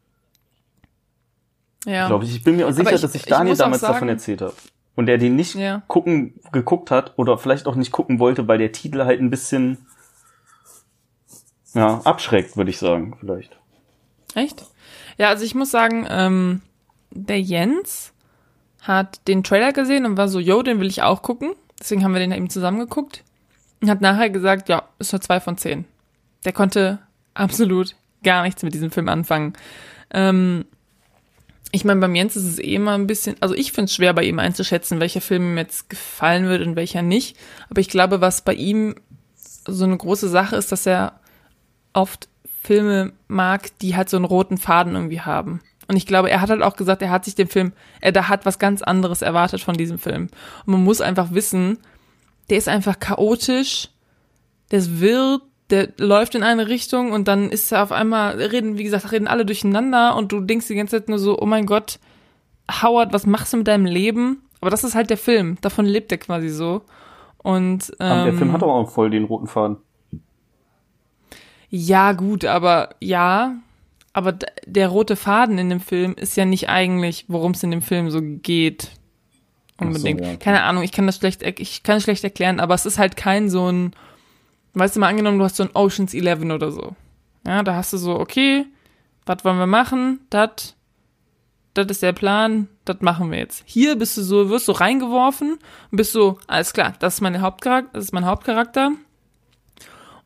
[SPEAKER 2] ja.
[SPEAKER 1] glaube ich. Ich bin mir auch sicher,
[SPEAKER 2] ich-
[SPEAKER 1] dass ich
[SPEAKER 2] ich
[SPEAKER 1] Daniel
[SPEAKER 2] auch
[SPEAKER 1] damals
[SPEAKER 2] sagen-
[SPEAKER 1] davon erzählt habe. Und der den nicht
[SPEAKER 2] Ja.
[SPEAKER 1] gucken, geguckt hat oder vielleicht auch nicht gucken wollte, weil der Titel halt ein bisschen ja, abschreckt, würde ich sagen, vielleicht.
[SPEAKER 2] Echt? Ja, also ich muss sagen, ähm, der Jens hat den Trailer gesehen und war so, yo, den will ich auch gucken. Deswegen haben wir den eben zusammen geguckt. Und hat nachher gesagt, ja, ist nur zwei von zehn. Der konnte absolut gar nichts mit diesem Film anfangen. Ähm, ich meine, beim Jens ist es eh immer ein bisschen, also ich finde es schwer bei ihm einzuschätzen, welcher Film ihm jetzt gefallen wird und welcher nicht. Aber ich glaube, was bei ihm so eine große Sache ist, dass er oft Filme mag, die halt so einen roten Faden irgendwie haben. Und ich glaube, er hat halt auch gesagt, er hat sich den Film, er da hat was ganz anderes erwartet von diesem Film. Und man muss einfach wissen, der ist einfach chaotisch, der ist wirr, der läuft in eine Richtung und dann ist er auf einmal, reden, wie gesagt, reden alle durcheinander und du denkst die ganze Zeit nur so, oh mein Gott, Howard, was machst du mit deinem Leben? Aber das ist halt der Film, davon lebt er quasi so. Und ähm,
[SPEAKER 1] Aber der Film hat doch auch voll den roten Faden.
[SPEAKER 2] Ja, gut, aber ja, aber der rote Faden in dem Film ist ja nicht eigentlich, worum es in dem Film so geht. Unbedingt.
[SPEAKER 1] So, ja, okay.
[SPEAKER 2] Keine Ahnung, ich kann das schlecht, ich kann es schlecht erklären, aber es ist halt kein so ein, weißt du mal angenommen, du hast so ein Oceans 11 oder so. Ja, da hast du so, okay, was wollen wir machen? Das, das ist der Plan, das machen wir jetzt. Hier bist du so, wirst du reingeworfen und bist so, alles klar, das ist meine das ist mein Hauptcharakter.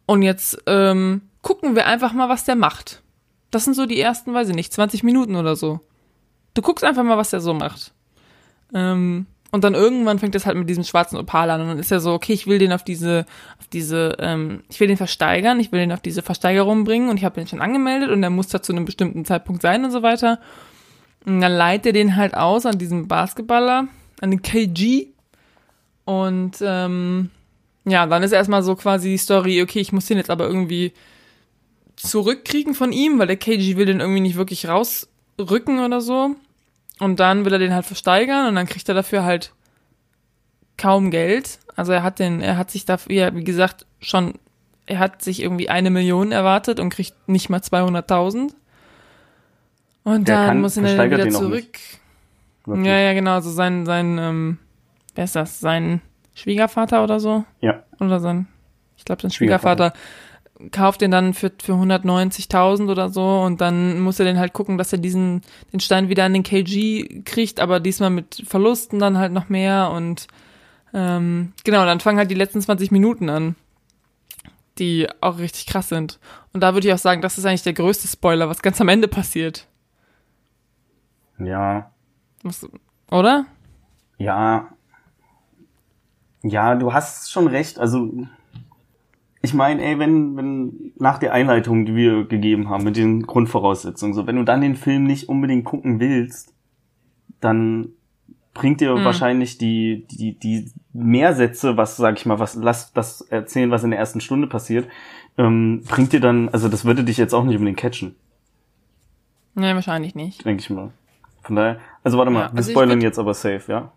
[SPEAKER 2] Und jetzt ähm, gucken wir einfach mal, was der macht. Das sind so die ersten, weiß ich nicht, 20 Minuten oder so. Du guckst einfach mal, was der so macht. Ähm, und dann irgendwann fängt das halt mit diesem schwarzen Opal an und dann ist er so, okay, ich will den auf diese, auf diese, ähm, ich will den versteigern, ich will den auf diese Versteigerung bringen und ich habe den schon angemeldet und der muss da zu einem bestimmten Zeitpunkt sein und so weiter. Und dann leitet er den halt aus an diesen Basketballer, an den KG und ähm, ja, dann ist erstmal so quasi die Story, okay, ich muss den jetzt aber irgendwie zurückkriegen von ihm, weil der KG will den irgendwie nicht wirklich rausrücken oder so. Und dann will er den halt versteigern und dann kriegt er dafür halt kaum Geld. Also er hat den, er hat sich dafür, ja, wie gesagt, schon, er hat sich irgendwie eine Million erwartet und kriegt nicht mal 200.000. Und
[SPEAKER 1] Der
[SPEAKER 2] dann
[SPEAKER 1] kann-
[SPEAKER 2] muss er dann wieder zurück. Ja, ja, genau, also sein, sein, ähm, wer ist das? Sein Schwiegervater oder so?
[SPEAKER 1] Ja.
[SPEAKER 2] Oder sein, ich glaube, sein
[SPEAKER 1] Schwiegervater.
[SPEAKER 2] Schwiegervater kauft den dann für, für 190.000 oder so und dann muss er den halt gucken, dass er diesen, den Stein wieder an den KG kriegt, aber diesmal mit Verlusten dann halt noch mehr und, ähm, genau, dann fangen halt die letzten 20 Minuten an, die auch richtig krass sind. Und da würde ich auch sagen, das ist eigentlich der größte Spoiler, was ganz am Ende passiert.
[SPEAKER 1] Ja.
[SPEAKER 2] Was, oder?
[SPEAKER 1] Ja. Ja, du hast schon recht. Also, ich meine, ey, wenn, wenn nach der Einleitung, die wir gegeben haben, mit den Grundvoraussetzungen, so, wenn du dann den Film nicht unbedingt gucken willst, dann bringt dir
[SPEAKER 2] Mhm.
[SPEAKER 1] wahrscheinlich die, die, die Mehrsätze, was, sag ich mal, was, lass das erzählen, was in der ersten Stunde passiert, ähm, bringt dir dann, also das würde dich jetzt auch nicht unbedingt catchen,
[SPEAKER 2] Nee, wahrscheinlich nicht.
[SPEAKER 1] denke ich mal. Von daher, also warte mal,
[SPEAKER 2] Ja,
[SPEAKER 1] wir
[SPEAKER 2] also ich
[SPEAKER 1] spoilern
[SPEAKER 2] würd-
[SPEAKER 1] jetzt aber safe, ja?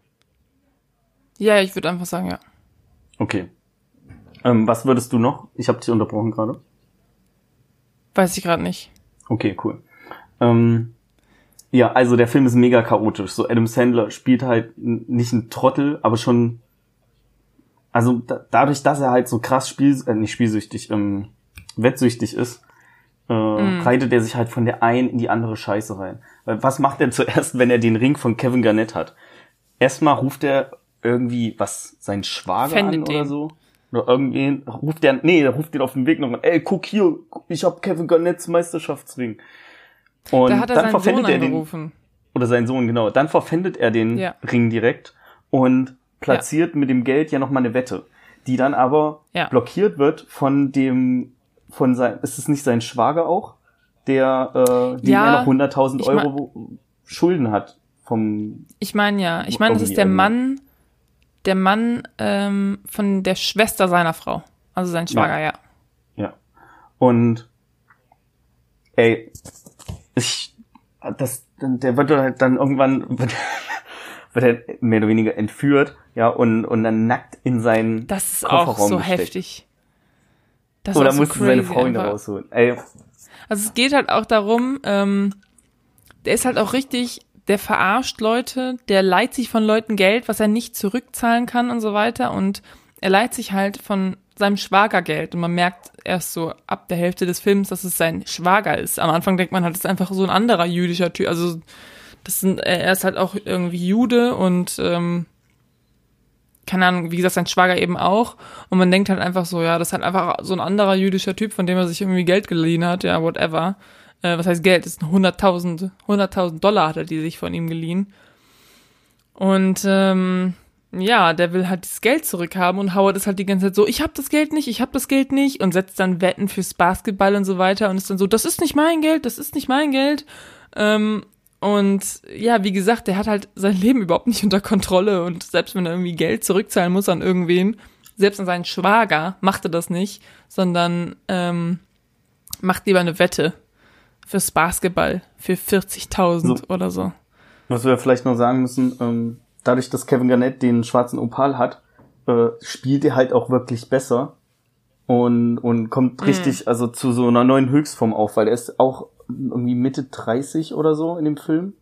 [SPEAKER 2] Ja, ich würde einfach sagen, ja.
[SPEAKER 1] Okay. Ähm, was würdest du noch? Ich habe dich unterbrochen gerade.
[SPEAKER 2] Weiß ich gerade nicht.
[SPEAKER 1] Okay, cool. Ähm, ja, also der Film ist mega chaotisch. So Adam Sandler spielt halt nicht ein Trottel, aber schon, also da, dadurch, dass er halt so krass spiel, äh, nicht spielsüchtig, ähm, wettsüchtig ist, äh, reitet er sich halt von der einen in die andere Scheiße rein. Weil was macht er zuerst, wenn er den Ring von Kevin Garnett hat? Erstmal ruft er irgendwie was sein Schwager
[SPEAKER 2] Fändet
[SPEAKER 1] an oder
[SPEAKER 2] den.
[SPEAKER 1] so. Oder irgendwen ruft der, nee, der ruft den auf dem Weg nochmal, ey, guck hier, ich hab Kevin Garnetts Meisterschaftsring. Und
[SPEAKER 2] Da hat
[SPEAKER 1] dann verpfändet
[SPEAKER 2] Sohn
[SPEAKER 1] er den, oder seinen Sohn, genau, dann verpfändet er den
[SPEAKER 2] Ja.
[SPEAKER 1] Ring direkt und platziert mit dem Geld ja nochmal eine Wette, die dann aber
[SPEAKER 2] Ja.
[SPEAKER 1] blockiert wird von dem, von sein, ist es nicht sein Schwager auch, der, äh, dem
[SPEAKER 2] Ja,
[SPEAKER 1] er noch 100.000
[SPEAKER 2] ich mein-
[SPEAKER 1] Euro Schulden hat vom,
[SPEAKER 2] Ich meine ja, ich meine, das ist der. Mann, der Mann ähm, von der Schwester seiner Frau. Also sein Schwager, ja.
[SPEAKER 1] ja. Und, ey, ich, das, der wird halt dann irgendwann, wird, wird er mehr oder weniger entführt, ja, und, und dann nackt in seinen
[SPEAKER 2] Das ist auch
[SPEAKER 1] Kofferraum
[SPEAKER 2] so
[SPEAKER 1] gesteckt.
[SPEAKER 2] heftig. Das ist
[SPEAKER 1] Oder
[SPEAKER 2] auch so
[SPEAKER 1] musste seine
[SPEAKER 2] crazy
[SPEAKER 1] Frau ihn
[SPEAKER 2] einfach.
[SPEAKER 1] rausholen. Ey,
[SPEAKER 2] Also es geht halt auch darum, ähm, der ist halt auch richtig, der verarscht Leute, der leiht sich von Leuten Geld, was er nicht zurückzahlen kann und so weiter und er leiht sich halt von seinem Schwager Geld und man merkt erst so ab der Hälfte des Films, dass es sein Schwager ist. Am Anfang denkt man halt, das ist einfach so ein anderer jüdischer Typ, also das sind, er ist halt auch irgendwie Jude und ähm, keine Ahnung, wie gesagt, sein Schwager eben auch. Und man denkt halt einfach so, ja, das ist halt einfach so ein anderer jüdischer Typ, von dem er sich irgendwie Geld geliehen hat, ja, whatever. Äh, was heißt Geld? Das ist 100.000, 100.000 Dollar hat er die sich von ihm geliehen. Und, ähm, ja, der will halt dieses Geld zurückhaben und Howard ist halt die ganze Zeit so, ich hab das Geld nicht, ich hab das Geld nicht und setzt dann Wetten fürs Basketball und so weiter und ist dann so, das ist nicht mein Geld, das ist nicht mein Geld. Ähm, und ja, wie gesagt, der hat halt sein Leben überhaupt nicht unter Kontrolle und selbst wenn er irgendwie Geld zurückzahlen muss an irgendwen, selbst an seinen Schwager, macht er das nicht, sondern ähm, macht lieber eine Wette fürs Basketball für 40.000
[SPEAKER 1] So.
[SPEAKER 2] oder so.
[SPEAKER 1] was wir vielleicht noch sagen müssen, ähm, dadurch, dass Kevin Garnett den schwarzen Opal hat, äh, spielt er halt auch wirklich besser und, und kommt
[SPEAKER 2] Mhm.
[SPEAKER 1] richtig, also zu so einer neuen Höchstform auf, weil er ist auch irgendwie Mitte 30 oder so in dem Film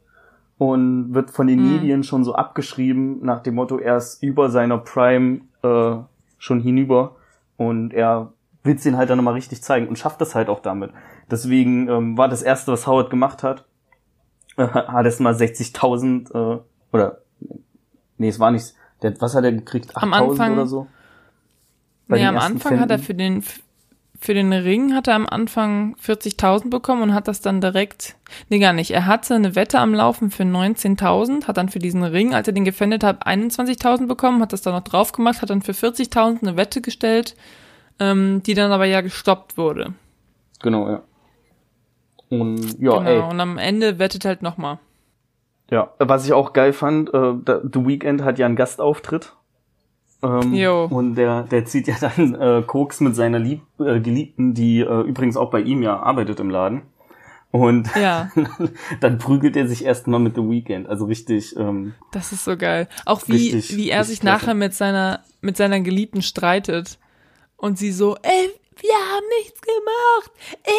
[SPEAKER 1] und wird von den
[SPEAKER 2] Mhm.
[SPEAKER 1] Medien schon so abgeschrieben nach dem Motto, er ist über seiner Prime äh, schon hinüber und er will den halt dann nochmal richtig zeigen und schafft das halt auch damit. Deswegen ähm, war das erste, was Howard gemacht hat, äh, hat es mal 60.000 äh, oder nee, es war nicht, der, was hat er gekriegt?
[SPEAKER 2] Am
[SPEAKER 1] 8.000
[SPEAKER 2] Anfang-
[SPEAKER 1] oder so? Bei
[SPEAKER 2] Nee, am Anfang hat er für den für den Ring hat er am Anfang 40.000 bekommen und hat das dann direkt, nee gar nicht, er hatte eine Wette am Laufen für 19.000, hat dann für diesen Ring, als er den gefändet hat, 21.000 bekommen, hat das dann noch drauf gemacht, hat dann für 40.000 eine Wette gestellt, ähm, die dann aber ja gestoppt wurde.
[SPEAKER 1] Genau, ja. Und ja,
[SPEAKER 2] genau,
[SPEAKER 1] ey,
[SPEAKER 2] und am Ende wettet halt nochmal.
[SPEAKER 1] ja. Was ich auch geil fand, äh, The Weeknd hat ja einen Gastauftritt. Ähm,
[SPEAKER 2] Jo.
[SPEAKER 1] und der, der zieht ja dann äh, Koks mit seiner Lieb äh, Geliebten, die äh, übrigens auch bei ihm ja arbeitet im Laden. Und
[SPEAKER 2] Ja.
[SPEAKER 1] dann prügelt er sich erstmal mit The Weeknd. Also richtig, ähm,
[SPEAKER 2] Das ist so geil. Auch wie,
[SPEAKER 1] Richtig-
[SPEAKER 2] wie er sich nachher mit seiner, mit seiner Geliebten streitet. Und sie so, ey, wir haben nichts gemacht.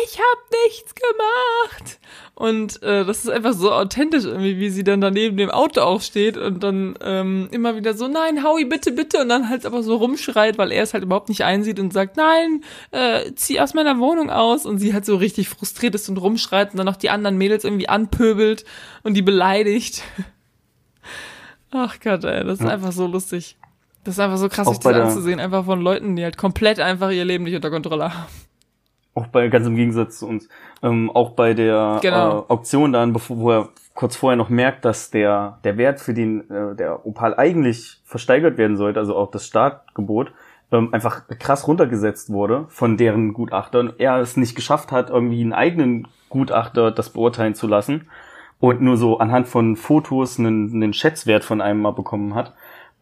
[SPEAKER 2] Ich hab nichts gemacht. Und äh, das ist einfach so authentisch irgendwie, wie sie dann daneben dem Auto auch steht und dann ähm, immer wieder so, nein, Howie, bitte, bitte. Und dann halt aber so rumschreit, weil er es halt überhaupt nicht einsieht und sagt, nein, äh, zieh aus meiner Wohnung aus. Und sie halt so richtig frustriert ist und rumschreit und dann noch die anderen Mädels irgendwie anpöbelt und die beleidigt. Ach Gott, ey, das ist
[SPEAKER 1] Ja.
[SPEAKER 2] einfach so lustig. Das ist einfach so krass, sich das anzusehen, einfach von Leuten, die halt komplett einfach ihr Leben nicht unter Kontrolle haben.
[SPEAKER 1] auch bei ganz im Gegensatz zu uns, ähm, auch bei der
[SPEAKER 2] Genau.
[SPEAKER 1] äh, Auktion dann, bevor wo er kurz vorher noch merkt, dass der der Wert für den äh, der Opal eigentlich versteigert werden sollte, also auch das Startgebot, ähm, einfach krass runtergesetzt wurde von deren Gutachtern. Er es nicht geschafft hat, irgendwie einen eigenen Gutachter das beurteilen zu lassen und nur so anhand von Fotos einen, einen Schätzwert von einem mal bekommen hat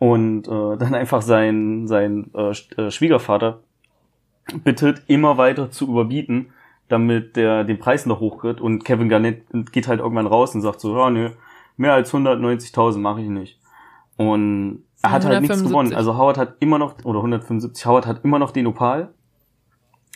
[SPEAKER 1] und äh, dann einfach sein sein äh, äh, Schwiegervater bittet, immer weiter zu überbieten, damit der den Preis noch hoch wird. Und Kevin Garnett geht halt irgendwann raus und sagt so, ja, nö, mehr als 190.000 mache ich nicht. Und er hat halt nichts
[SPEAKER 2] 175.
[SPEAKER 1] gewonnen. Also Howard hat immer noch, oder 175, Howard hat immer noch den Opal,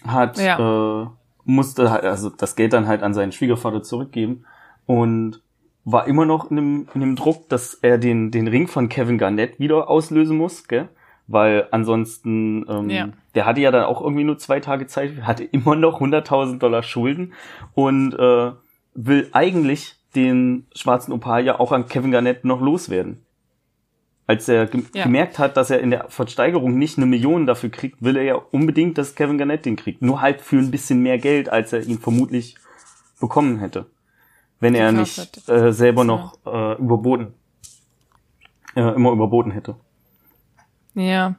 [SPEAKER 1] hat, äh, musste halt, also das Geld dann halt an seinen Schwiegervater zurückgeben und war immer noch in dem, in dem Druck, dass er den, den Ring von Kevin Garnett wieder auslösen muss, gell? Weil ansonsten, ähm,
[SPEAKER 2] Ja.
[SPEAKER 1] der hatte ja dann auch irgendwie nur zwei Tage Zeit, hatte immer noch 100.000 Dollar Schulden und äh, will eigentlich den schwarzen Opal ja auch an Kevin Garnett noch loswerden. Als er gem
[SPEAKER 2] Ja.
[SPEAKER 1] gemerkt hat, dass er in der Versteigerung nicht eine Million dafür kriegt, will er ja unbedingt, dass Kevin Garnett den kriegt. Nur halt für ein bisschen mehr Geld, als er ihn vermutlich bekommen hätte. Wenn er nicht äh, selber noch äh, überboten, äh, immer überboten hätte.
[SPEAKER 2] Ja.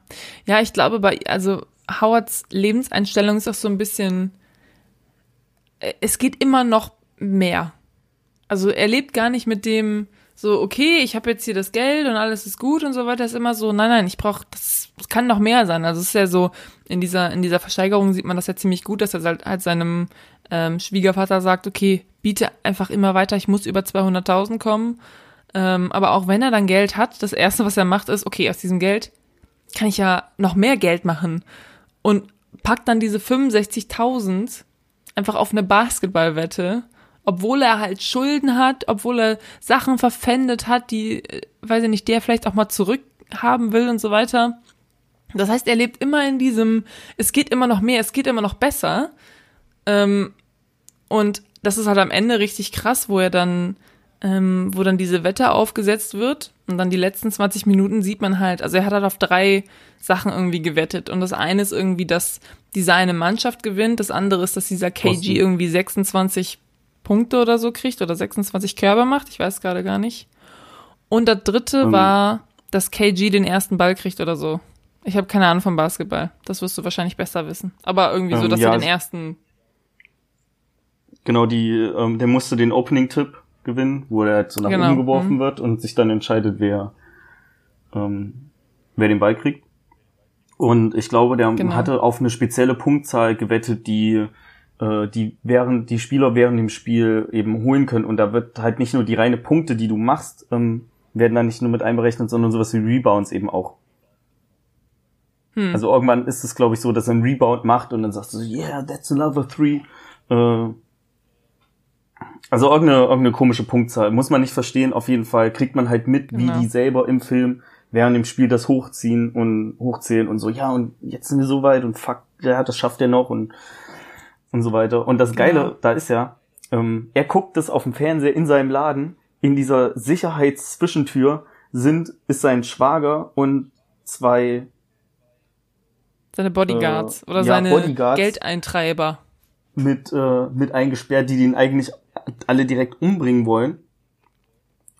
[SPEAKER 2] Ja, ich glaube, bei, also Howards Lebenseinstellung ist auch so ein bisschen, äh, es geht immer noch mehr. Also er lebt gar nicht mit dem so, okay, ich habe jetzt hier das Geld und alles ist gut und so weiter. Ist immer so, nein, nein, ich brauche, das, das kann noch mehr sein. Also es ist ja so, in dieser, in dieser Versteigerung sieht man das ja ziemlich gut, dass er halt, halt seinem ähm, Schwiegervater sagt, okay, biete einfach immer weiter, ich muss über 200.000 kommen. Ähm, aber auch wenn er dann Geld hat, das Erste, was er macht, ist, okay, aus diesem Geld kann ich ja noch mehr Geld machen. Und packt dann diese 65.000 einfach auf eine Basketballwette, obwohl er halt Schulden hat, obwohl er Sachen verpfändet hat, die, äh, weiß ich nicht, der vielleicht auch mal zurückhaben will und so weiter. Das heißt, er lebt immer in diesem, es geht immer noch mehr, es geht immer noch besser. Ähm, und das ist halt am Ende richtig krass, wo er dann, ähm, wo dann diese Wette aufgesetzt wird und dann die letzten 20 Minuten sieht man halt, also er hat halt auf drei Sachen irgendwie gewettet und das eine ist irgendwie, dass die seine Mannschaft gewinnt, das andere ist, dass dieser KG irgendwie 26 Punkte oder so kriegt oder 26 Körbe macht, ich weiß gerade gar nicht. Und das dritte
[SPEAKER 1] Ähm.
[SPEAKER 2] war, dass KG den ersten Ball kriegt oder so. Ich habe keine Ahnung vom Basketball. Das wirst du wahrscheinlich besser wissen. Aber irgendwie so,
[SPEAKER 1] Ähm,
[SPEAKER 2] dass
[SPEAKER 1] ja,
[SPEAKER 2] er den ersten
[SPEAKER 1] Genau, die, ähm, der musste den Opening-Tipp gewinnen, wo er halt so nach
[SPEAKER 2] Genau,
[SPEAKER 1] oben geworfen
[SPEAKER 2] mhm.
[SPEAKER 1] wird und sich dann entscheidet, wer, ähm, wer den Ball kriegt. Und ich glaube, der
[SPEAKER 2] Genau.
[SPEAKER 1] hatte auf eine spezielle Punktzahl gewettet, die äh, die während die Spieler während dem Spiel eben holen können. Und da wird halt nicht nur die reine Punkte, die du machst, ähm, werden da nicht nur mit einberechnet, sondern sowas wie Rebounds eben auch.
[SPEAKER 2] Hm.
[SPEAKER 1] Also irgendwann ist es, glaube ich, so, dass er einen Rebound macht und dann sagst du so, yeah, that's another three. Äh, also irgendeine, irgendeine komische Punktzahl. Muss man nicht verstehen. Auf jeden Fall kriegt man halt mit,
[SPEAKER 2] Genau.
[SPEAKER 1] wie die selber im Film während dem Spiel das hochziehen und hochzählen und so, ja, und jetzt sind wir so weit und fuck, ja, das schafft er noch und, und so weiter. Und das Geile
[SPEAKER 2] Genau.
[SPEAKER 1] da ist ja, ähm, er guckt das auf dem Fernseher in seinem Laden. In dieser Sicherheitszwischentür sind, ist sein Schwager und zwei
[SPEAKER 2] Seine Bodyguards
[SPEAKER 1] Äh,
[SPEAKER 2] oder
[SPEAKER 1] ja,
[SPEAKER 2] seine
[SPEAKER 1] Bodyguards.
[SPEAKER 2] Geldeintreiber.
[SPEAKER 1] mit, äh, mit eingesperrt, die den eigentlich alle direkt umbringen wollen.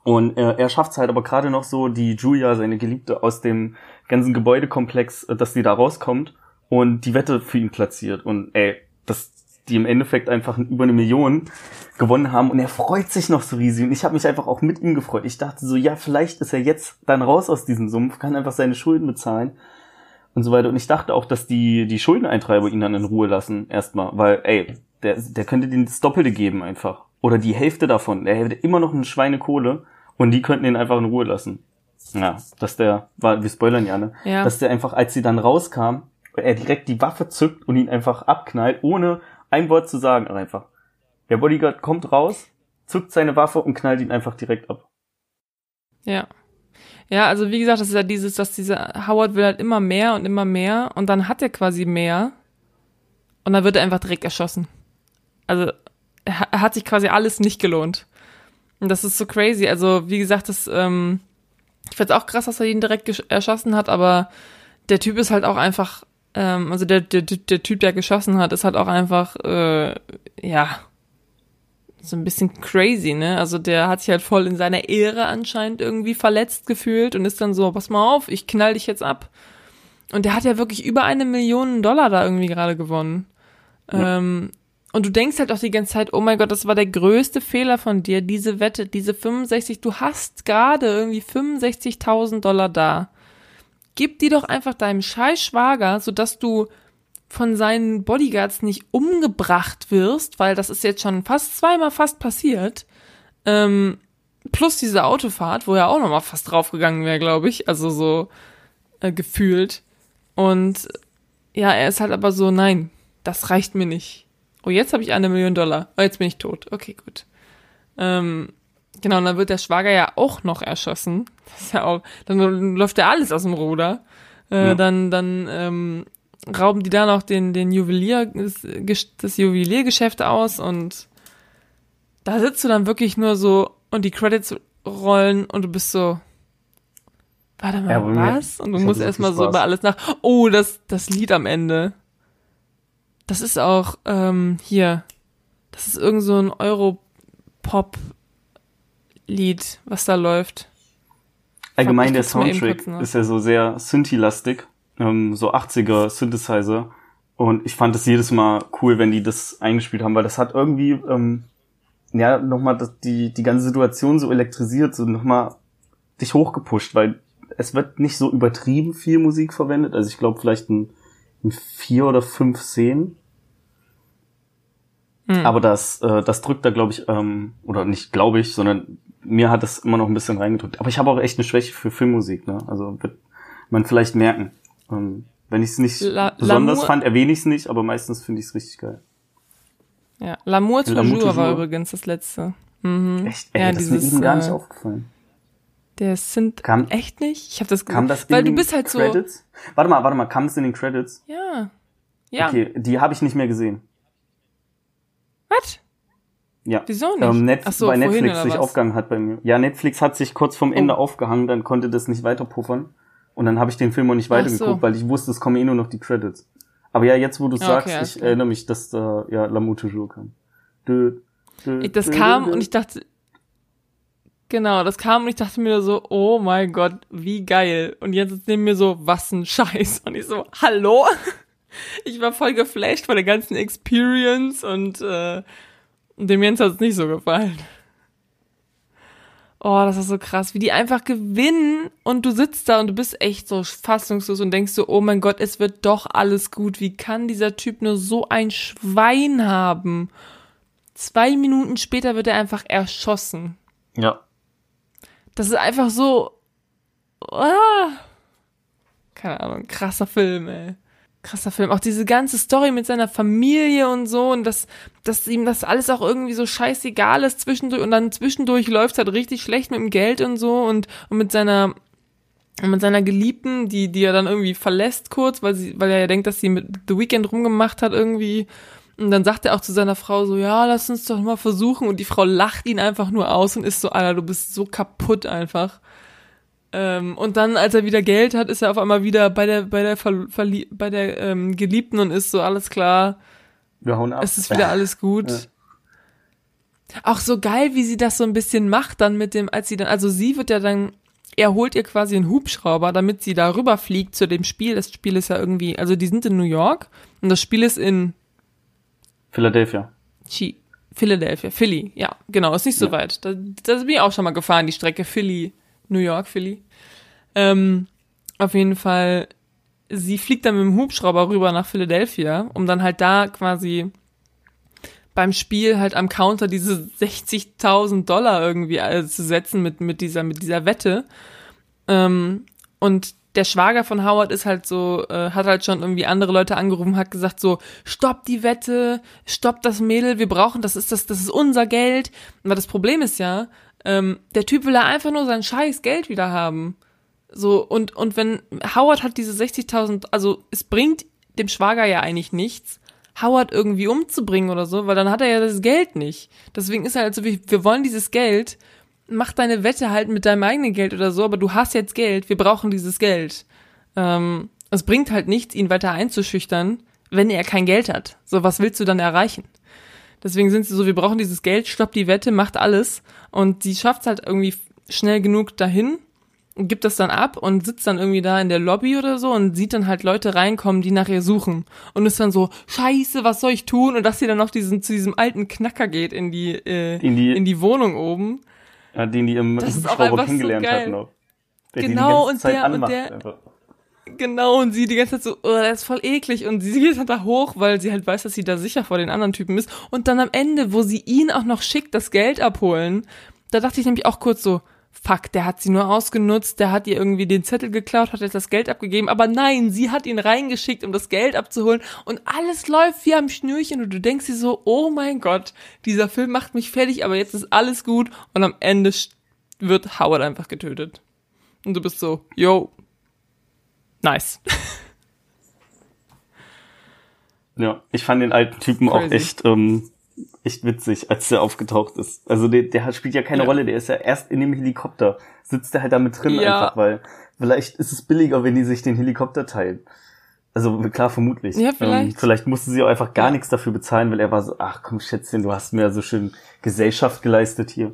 [SPEAKER 1] Und äh, er schafft es halt aber gerade noch so, die Julia, seine Geliebte, aus dem ganzen Gebäudekomplex, äh, dass sie da rauskommt und die Wette für ihn platziert. Und ey, dass die im Endeffekt einfach über eine Million gewonnen haben und er freut sich noch so riesig. Und ich habe mich einfach auch mit ihm gefreut. Ich dachte so, ja, vielleicht ist er jetzt dann raus aus diesem Sumpf, kann einfach seine Schulden bezahlen. und so weiter. Und ich dachte auch, dass die, die Schuldeneintreiber ihn dann in Ruhe lassen, erstmal, weil, ey, der, der könnte denen das Doppelte geben einfach. Oder die Hälfte davon. Der hätte immer noch eine Schweinekohle und die könnten ihn einfach in Ruhe lassen. Ja, dass der, war, wir spoilern ja, ne?
[SPEAKER 2] Ja.
[SPEAKER 1] Dass der einfach, als sie dann rauskam, er direkt die Waffe zückt und ihn einfach abknallt, ohne ein Wort zu sagen, einfach. Der Bodyguard kommt raus, zückt seine Waffe und knallt ihn einfach direkt ab.
[SPEAKER 2] Ja. Ja, also wie gesagt, das ist ja dieses, dass dieser Howard will halt immer mehr und immer mehr und dann hat er quasi mehr und dann wird er einfach direkt erschossen. Also er er hat sich quasi alles nicht gelohnt. Und das ist so crazy. Also wie gesagt, das, ähm, ich find's auch krass, dass er ihn direkt erschossen hat, aber der Typ ist halt auch einfach, ähm, also der, der, der Typ, der geschossen hat, ist halt auch einfach, äh, ja, so ein bisschen crazy, ne? Also der hat sich halt voll in seiner Ehre anscheinend irgendwie verletzt gefühlt und ist dann so, pass mal auf, ich knall dich jetzt ab. Und der hat ja wirklich über eine Million Dollar da irgendwie gerade gewonnen.
[SPEAKER 1] Ja.
[SPEAKER 2] Ähm, und du denkst halt auch die ganze Zeit, oh mein Gott, das war der größte Fehler von dir, diese Wette, diese 65, du hast gerade irgendwie 65.000 Dollar da. Gib die doch einfach deinem scheiß Schwager, sodass du von seinen Bodyguards nicht umgebracht wirst, weil das ist jetzt schon fast zweimal fast passiert. Ähm, plus diese Autofahrt, wo er auch nochmal fast draufgegangen wäre, glaube ich. Also so äh, gefühlt. Und ja, er ist halt aber so, nein, das reicht mir nicht. Oh, jetzt habe ich eine Million Dollar. Oh, jetzt bin ich tot. Okay, gut. Ähm, genau, und dann wird der Schwager ja auch noch erschossen. Das ist ja auch, dann läuft ja alles aus dem Ruder. Äh,
[SPEAKER 1] Ja.
[SPEAKER 2] Dann, dann ähm, rauben die da noch den, den Juwelier, das, Gesch- das Juweliergeschäft aus und da sitzt du dann wirklich nur so und die Credits rollen und du bist so, warte mal,
[SPEAKER 1] Ja,
[SPEAKER 2] was? Und du musst erstmal so über alles nach, oh, das, das Lied am Ende. Das ist auch, ähm, hier, das ist irgend so ein Europop-Lied, was da läuft.
[SPEAKER 1] Allgemein der Soundtrack ist ja so sehr Synthi-lastig, ähm, so 80er Synthesizer. Und ich fand es jedes Mal cool, wenn die das eingespielt haben, weil das hat irgendwie, ähm, ja, nochmal die, die ganze Situation so elektrisiert, so nochmal dich hochgepusht, weil es wird nicht so übertrieben viel Musik verwendet. Also ich glaube vielleicht ein vier oder fünf Szenen.
[SPEAKER 2] Hm.
[SPEAKER 1] Aber das, äh, das drückt da, glaube ich, ähm, oder nicht glaube ich, sondern mir hat das immer noch ein bisschen reingedrückt. Aber ich habe auch echt eine Schwäche für Filmmusik, ne? Also wird man vielleicht merken. Ähm, wenn ich es nicht
[SPEAKER 2] La-
[SPEAKER 1] besonders
[SPEAKER 2] L'amour-
[SPEAKER 1] fand, erwähne ich es nicht, aber meistens finde ich es richtig geil.
[SPEAKER 2] Ja, L'amour toujours war übrigens das letzte. Mhm.
[SPEAKER 1] Echt? Ey,
[SPEAKER 2] ja,
[SPEAKER 1] das ist mir
[SPEAKER 2] dieses,
[SPEAKER 1] eben gar nicht
[SPEAKER 2] äh,
[SPEAKER 1] aufgefallen.
[SPEAKER 2] Der sind
[SPEAKER 1] Kam-
[SPEAKER 2] echt nicht? Ich habe das
[SPEAKER 1] Kam das in
[SPEAKER 2] Weil du
[SPEAKER 1] den
[SPEAKER 2] bist halt so.
[SPEAKER 1] Credits? Warte mal, warte mal, kam es in den Credits?
[SPEAKER 2] Ja. Ja.
[SPEAKER 1] Okay, die habe ich nicht mehr gesehen.
[SPEAKER 2] Was?
[SPEAKER 1] Ja.
[SPEAKER 2] Wieso nicht?
[SPEAKER 1] Ähm, Net
[SPEAKER 2] so,
[SPEAKER 1] weil Netflix sich aufgehangen hat bei mir. Ja, Netflix hat sich kurz vom Ende
[SPEAKER 2] Oh.
[SPEAKER 1] aufgehangen, dann konnte das nicht weiter puffern. Und dann habe ich den Film auch nicht weitergeguckt,
[SPEAKER 2] so.
[SPEAKER 1] weil ich wusste, es kommen eh nur noch die Credits. Aber ja, jetzt wo du
[SPEAKER 2] Ja,
[SPEAKER 1] sagst,
[SPEAKER 2] okay,
[SPEAKER 1] ich erinnere mich, dass da ja L'amour toujours kam. Dö, dö,
[SPEAKER 2] Ich- Das
[SPEAKER 1] dö,
[SPEAKER 2] kam und ich dachte, genau, das kam und ich dachte mir so, oh mein Gott, wie geil. Und jetzt ist neben mir so, was ein Scheiß. Und ich so, hallo? Ich war voll geflasht von der ganzen Experience und äh, dem Jens hat es nicht so gefallen. Oh, das ist so krass, wie die einfach gewinnen und du sitzt da und du bist echt so fassungslos und denkst so, oh mein Gott, es wird doch alles gut. Wie kann dieser Typ nur so ein Schwein haben? Zwei Minuten später wird er einfach erschossen.
[SPEAKER 1] Ja.
[SPEAKER 2] Das ist einfach so. Ah, keine Ahnung, krasser Film, ey. Krasser Film. Auch diese ganze Story mit seiner Familie und so und dass, dass ihm das alles auch irgendwie so scheißegal ist zwischendurch und dann zwischendurch läuft halt richtig schlecht mit dem Geld und so und, und mit seiner und mit seiner Geliebten, die, die er dann irgendwie verlässt kurz, weil sie, weil er ja denkt, dass sie mit The Weeknd rumgemacht hat irgendwie. Und dann sagt er auch zu seiner Frau so, ja, lass uns doch mal versuchen. Und die Frau lacht ihn einfach nur aus und ist so, Alter, du bist so kaputt einfach. Ähm, und dann, als er wieder Geld hat, ist er auf einmal wieder bei der, bei der, Ver Verlie bei der ähm, Geliebten und ist so, alles klar,
[SPEAKER 1] Wir hauen ab.
[SPEAKER 2] es ist wieder alles gut.
[SPEAKER 1] Ja.
[SPEAKER 2] Auch so geil, wie sie das so ein bisschen macht dann mit dem, als sie dann, also sie wird ja dann, er holt ihr quasi einen Hubschrauber, damit sie da rüberfliegt zu dem Spiel. Das Spiel ist ja irgendwie, also die sind in New York und das Spiel ist in
[SPEAKER 1] Philadelphia.
[SPEAKER 2] Chi Philadelphia, Philly, ja, genau, ist nicht so
[SPEAKER 1] Ja.
[SPEAKER 2] weit. Da, da bin ich auch schon mal gefahren, die Strecke Philly, New York, Philly. Ähm, auf jeden Fall sie fliegt dann mit dem Hubschrauber rüber nach Philadelphia, um dann halt da quasi beim Spiel halt am Counter diese 60.000 Dollar irgendwie äh, zu setzen mit, mit dieser, mit dieser Wette. Ähm, und der Schwager von Howard ist halt so, äh, hat halt schon irgendwie andere Leute angerufen, hat gesagt so, stopp die Wette, stopp das Mädel, wir brauchen, das ist das, das ist unser Geld. Aber das Problem ist ja, ähm, der Typ will ja einfach nur sein scheiß Geld wieder haben. So, und, und wenn Howard hat diese 60.000, also es bringt dem Schwager ja eigentlich nichts, Howard irgendwie umzubringen oder so, weil dann hat er ja das Geld nicht. Deswegen ist er halt so wir wollen dieses Geld, mach deine Wette halt mit deinem eigenen Geld oder so, aber du hast jetzt Geld, wir brauchen dieses Geld. Ähm, es bringt halt nichts, ihn weiter einzuschüchtern, wenn er kein Geld hat. So, was willst du dann erreichen? Deswegen sind sie so, wir brauchen dieses Geld, stopp die Wette, macht alles. Und sie schafft es halt irgendwie schnell genug dahin gibt das dann ab und sitzt dann irgendwie da in der Lobby oder so und sieht dann halt Leute reinkommen, die nach ihr suchen. Und ist dann so, scheiße, was soll ich tun? Und dass sie dann noch diesen, zu diesem alten Knacker geht in die, äh, in, die, in die Wohnung oben.
[SPEAKER 1] Ja, den die im Hubschrauber kennengelernt so hat noch.
[SPEAKER 2] Der genau, und der, und der, einfach. Genau, und sie die ganze Zeit so, oh, der ist voll eklig. Und sie geht dann da hoch, weil sie halt weiß, dass sie da sicher vor den anderen Typen ist. Und dann am Ende, wo sie ihn auch noch schickt, das Geld abholen, da dachte ich nämlich auch kurz so, fuck, der hat sie nur ausgenutzt, der hat ihr irgendwie den Zettel geklaut, hat jetzt das Geld abgegeben, aber nein, sie hat ihn reingeschickt, um das Geld abzuholen und alles läuft wie am Schnürchen und du denkst dir so, oh mein Gott, dieser Film macht mich fertig, aber jetzt ist alles gut und am Ende wird Howard einfach getötet. Und du bist so, yo, nice.
[SPEAKER 1] Ja, ich fand den alten Typen Crazy. auch echt ähm, echt witzig, als der aufgetaucht ist. Also der, der spielt ja keine ja. Rolle, der ist ja erst in dem Helikopter, sitzt der halt da mit drin ja. einfach, weil vielleicht ist es billiger, wenn die sich den Helikopter teilen. Also klar, vermutlich. Ja, vielleicht. Ähm, vielleicht musste sie auch einfach gar ja. nichts dafür bezahlen, weil er war so, ach komm Schätzchen, du hast mir so schön Gesellschaft geleistet hier.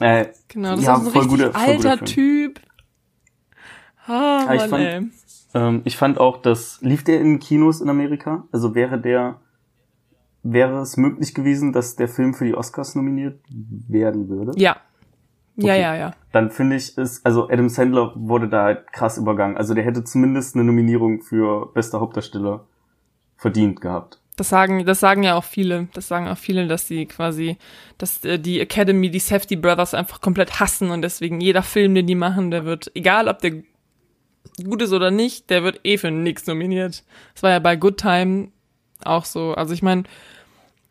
[SPEAKER 2] Äh, genau, das ja, ist ein voll richtig guter, alter Typ.
[SPEAKER 1] Ah, Mann, ich, fand, ähm, ich fand auch, dass lief der in Kinos in Amerika? Also wäre der wäre es möglich gewesen, dass der Film für die Oscars nominiert werden würde?
[SPEAKER 2] Ja. Okay. Ja, ja, ja.
[SPEAKER 1] Dann finde ich es, also Adam Sandler wurde da halt krass übergangen. Also der hätte zumindest eine Nominierung für bester Hauptdarsteller verdient gehabt.
[SPEAKER 2] Das sagen, das sagen ja auch viele. Das sagen auch viele, dass sie quasi, dass äh, die Academy, die Safety Brothers einfach komplett hassen und deswegen jeder Film, den die machen, der wird, egal ob der gut ist oder nicht, der wird eh für nichts nominiert. Das war ja bei Good Time auch so. Also ich meine,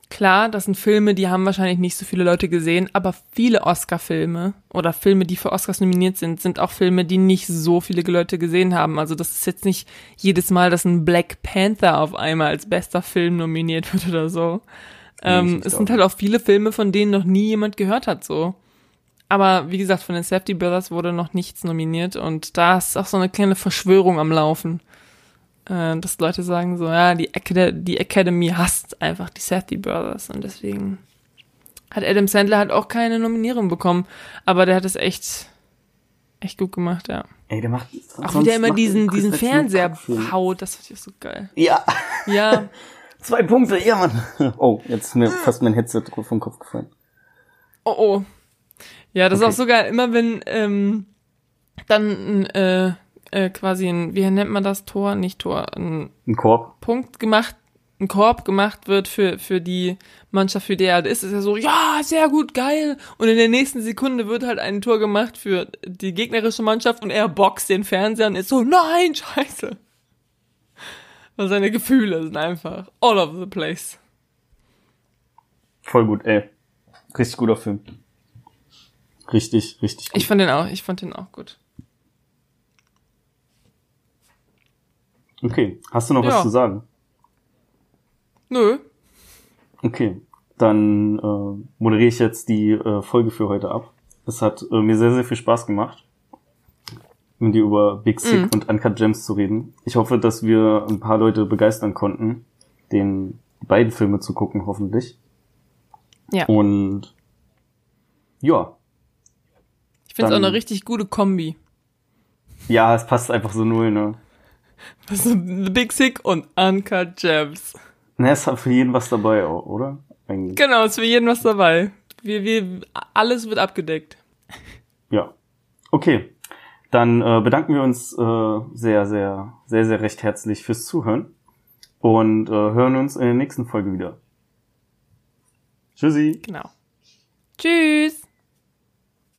[SPEAKER 2] klar, das sind Filme, die haben wahrscheinlich nicht so viele Leute gesehen, aber viele Oscar-Filme oder Filme, die für Oscars nominiert sind, sind auch Filme, die nicht so viele Leute gesehen haben. Also das ist jetzt nicht jedes Mal, dass ein Black Panther auf einmal als bester Film nominiert wird oder so. Ähm, es sind halt auch viele Filme, von denen noch nie jemand gehört hat, so. Aber wie gesagt, von den Safety Brothers wurde noch nichts nominiert und da ist auch so eine kleine Verschwörung am Laufen äh, dass Leute sagen so, ja, die, Acad die Academy hasst einfach die Safety Brothers und deswegen hat Adam Sandler halt auch keine Nominierung bekommen, aber der hat es echt, echt gut gemacht, ja.
[SPEAKER 1] Ey, der macht
[SPEAKER 2] auch wie der immer diesen, diesen Fernseher haut, das fand ich so geil.
[SPEAKER 1] Ja.
[SPEAKER 2] Ja.
[SPEAKER 1] Zwei Punkte, ja, Mann. Oh, jetzt ist mir fast mein Headset vom Kopf gefallen.
[SPEAKER 2] Oh, oh. Ja, das okay. ist auch sogar immer, wenn ähm, dann äh, äh, quasi ein, wie nennt man das Tor? Nicht Tor, ein,
[SPEAKER 1] ein Korb.
[SPEAKER 2] Punkt gemacht, ein Korb gemacht wird für, für die Mannschaft, für die er ist, ist er so, ja, sehr gut, geil. Und in der nächsten Sekunde wird halt ein Tor gemacht für die gegnerische Mannschaft und er boxt den Fernseher und ist so, nein, scheiße. Weil seine Gefühle sind einfach all over the place.
[SPEAKER 1] Voll gut, ey. Richtig guter Film. Richtig, richtig
[SPEAKER 2] gut. Ich fand den auch, ich fand den auch gut.
[SPEAKER 1] Okay, hast du noch ja. was zu sagen?
[SPEAKER 2] Nö.
[SPEAKER 1] Okay, dann äh, moderiere ich jetzt die äh, Folge für heute ab. Es hat äh, mir sehr, sehr viel Spaß gemacht, mit dir über Big Sick mm. und Uncut Gems zu reden. Ich hoffe, dass wir ein paar Leute begeistern konnten, den beiden Filme zu gucken, hoffentlich.
[SPEAKER 2] Ja.
[SPEAKER 1] Und ja.
[SPEAKER 2] Ich finde es auch eine richtig gute Kombi.
[SPEAKER 1] Ja, es passt einfach so null, ne?
[SPEAKER 2] Also The Big Sick und Uncut Gems.
[SPEAKER 1] Na, hat für jeden was dabei, oder?
[SPEAKER 2] Eigentlich. Genau, ist für jeden was dabei. Wir, wir, alles wird abgedeckt.
[SPEAKER 1] Ja. Okay. Dann äh, bedanken wir uns äh, sehr, sehr, sehr, sehr recht herzlich fürs Zuhören und äh, hören uns in der nächsten Folge wieder. Tschüssi.
[SPEAKER 2] Genau. Tschüss.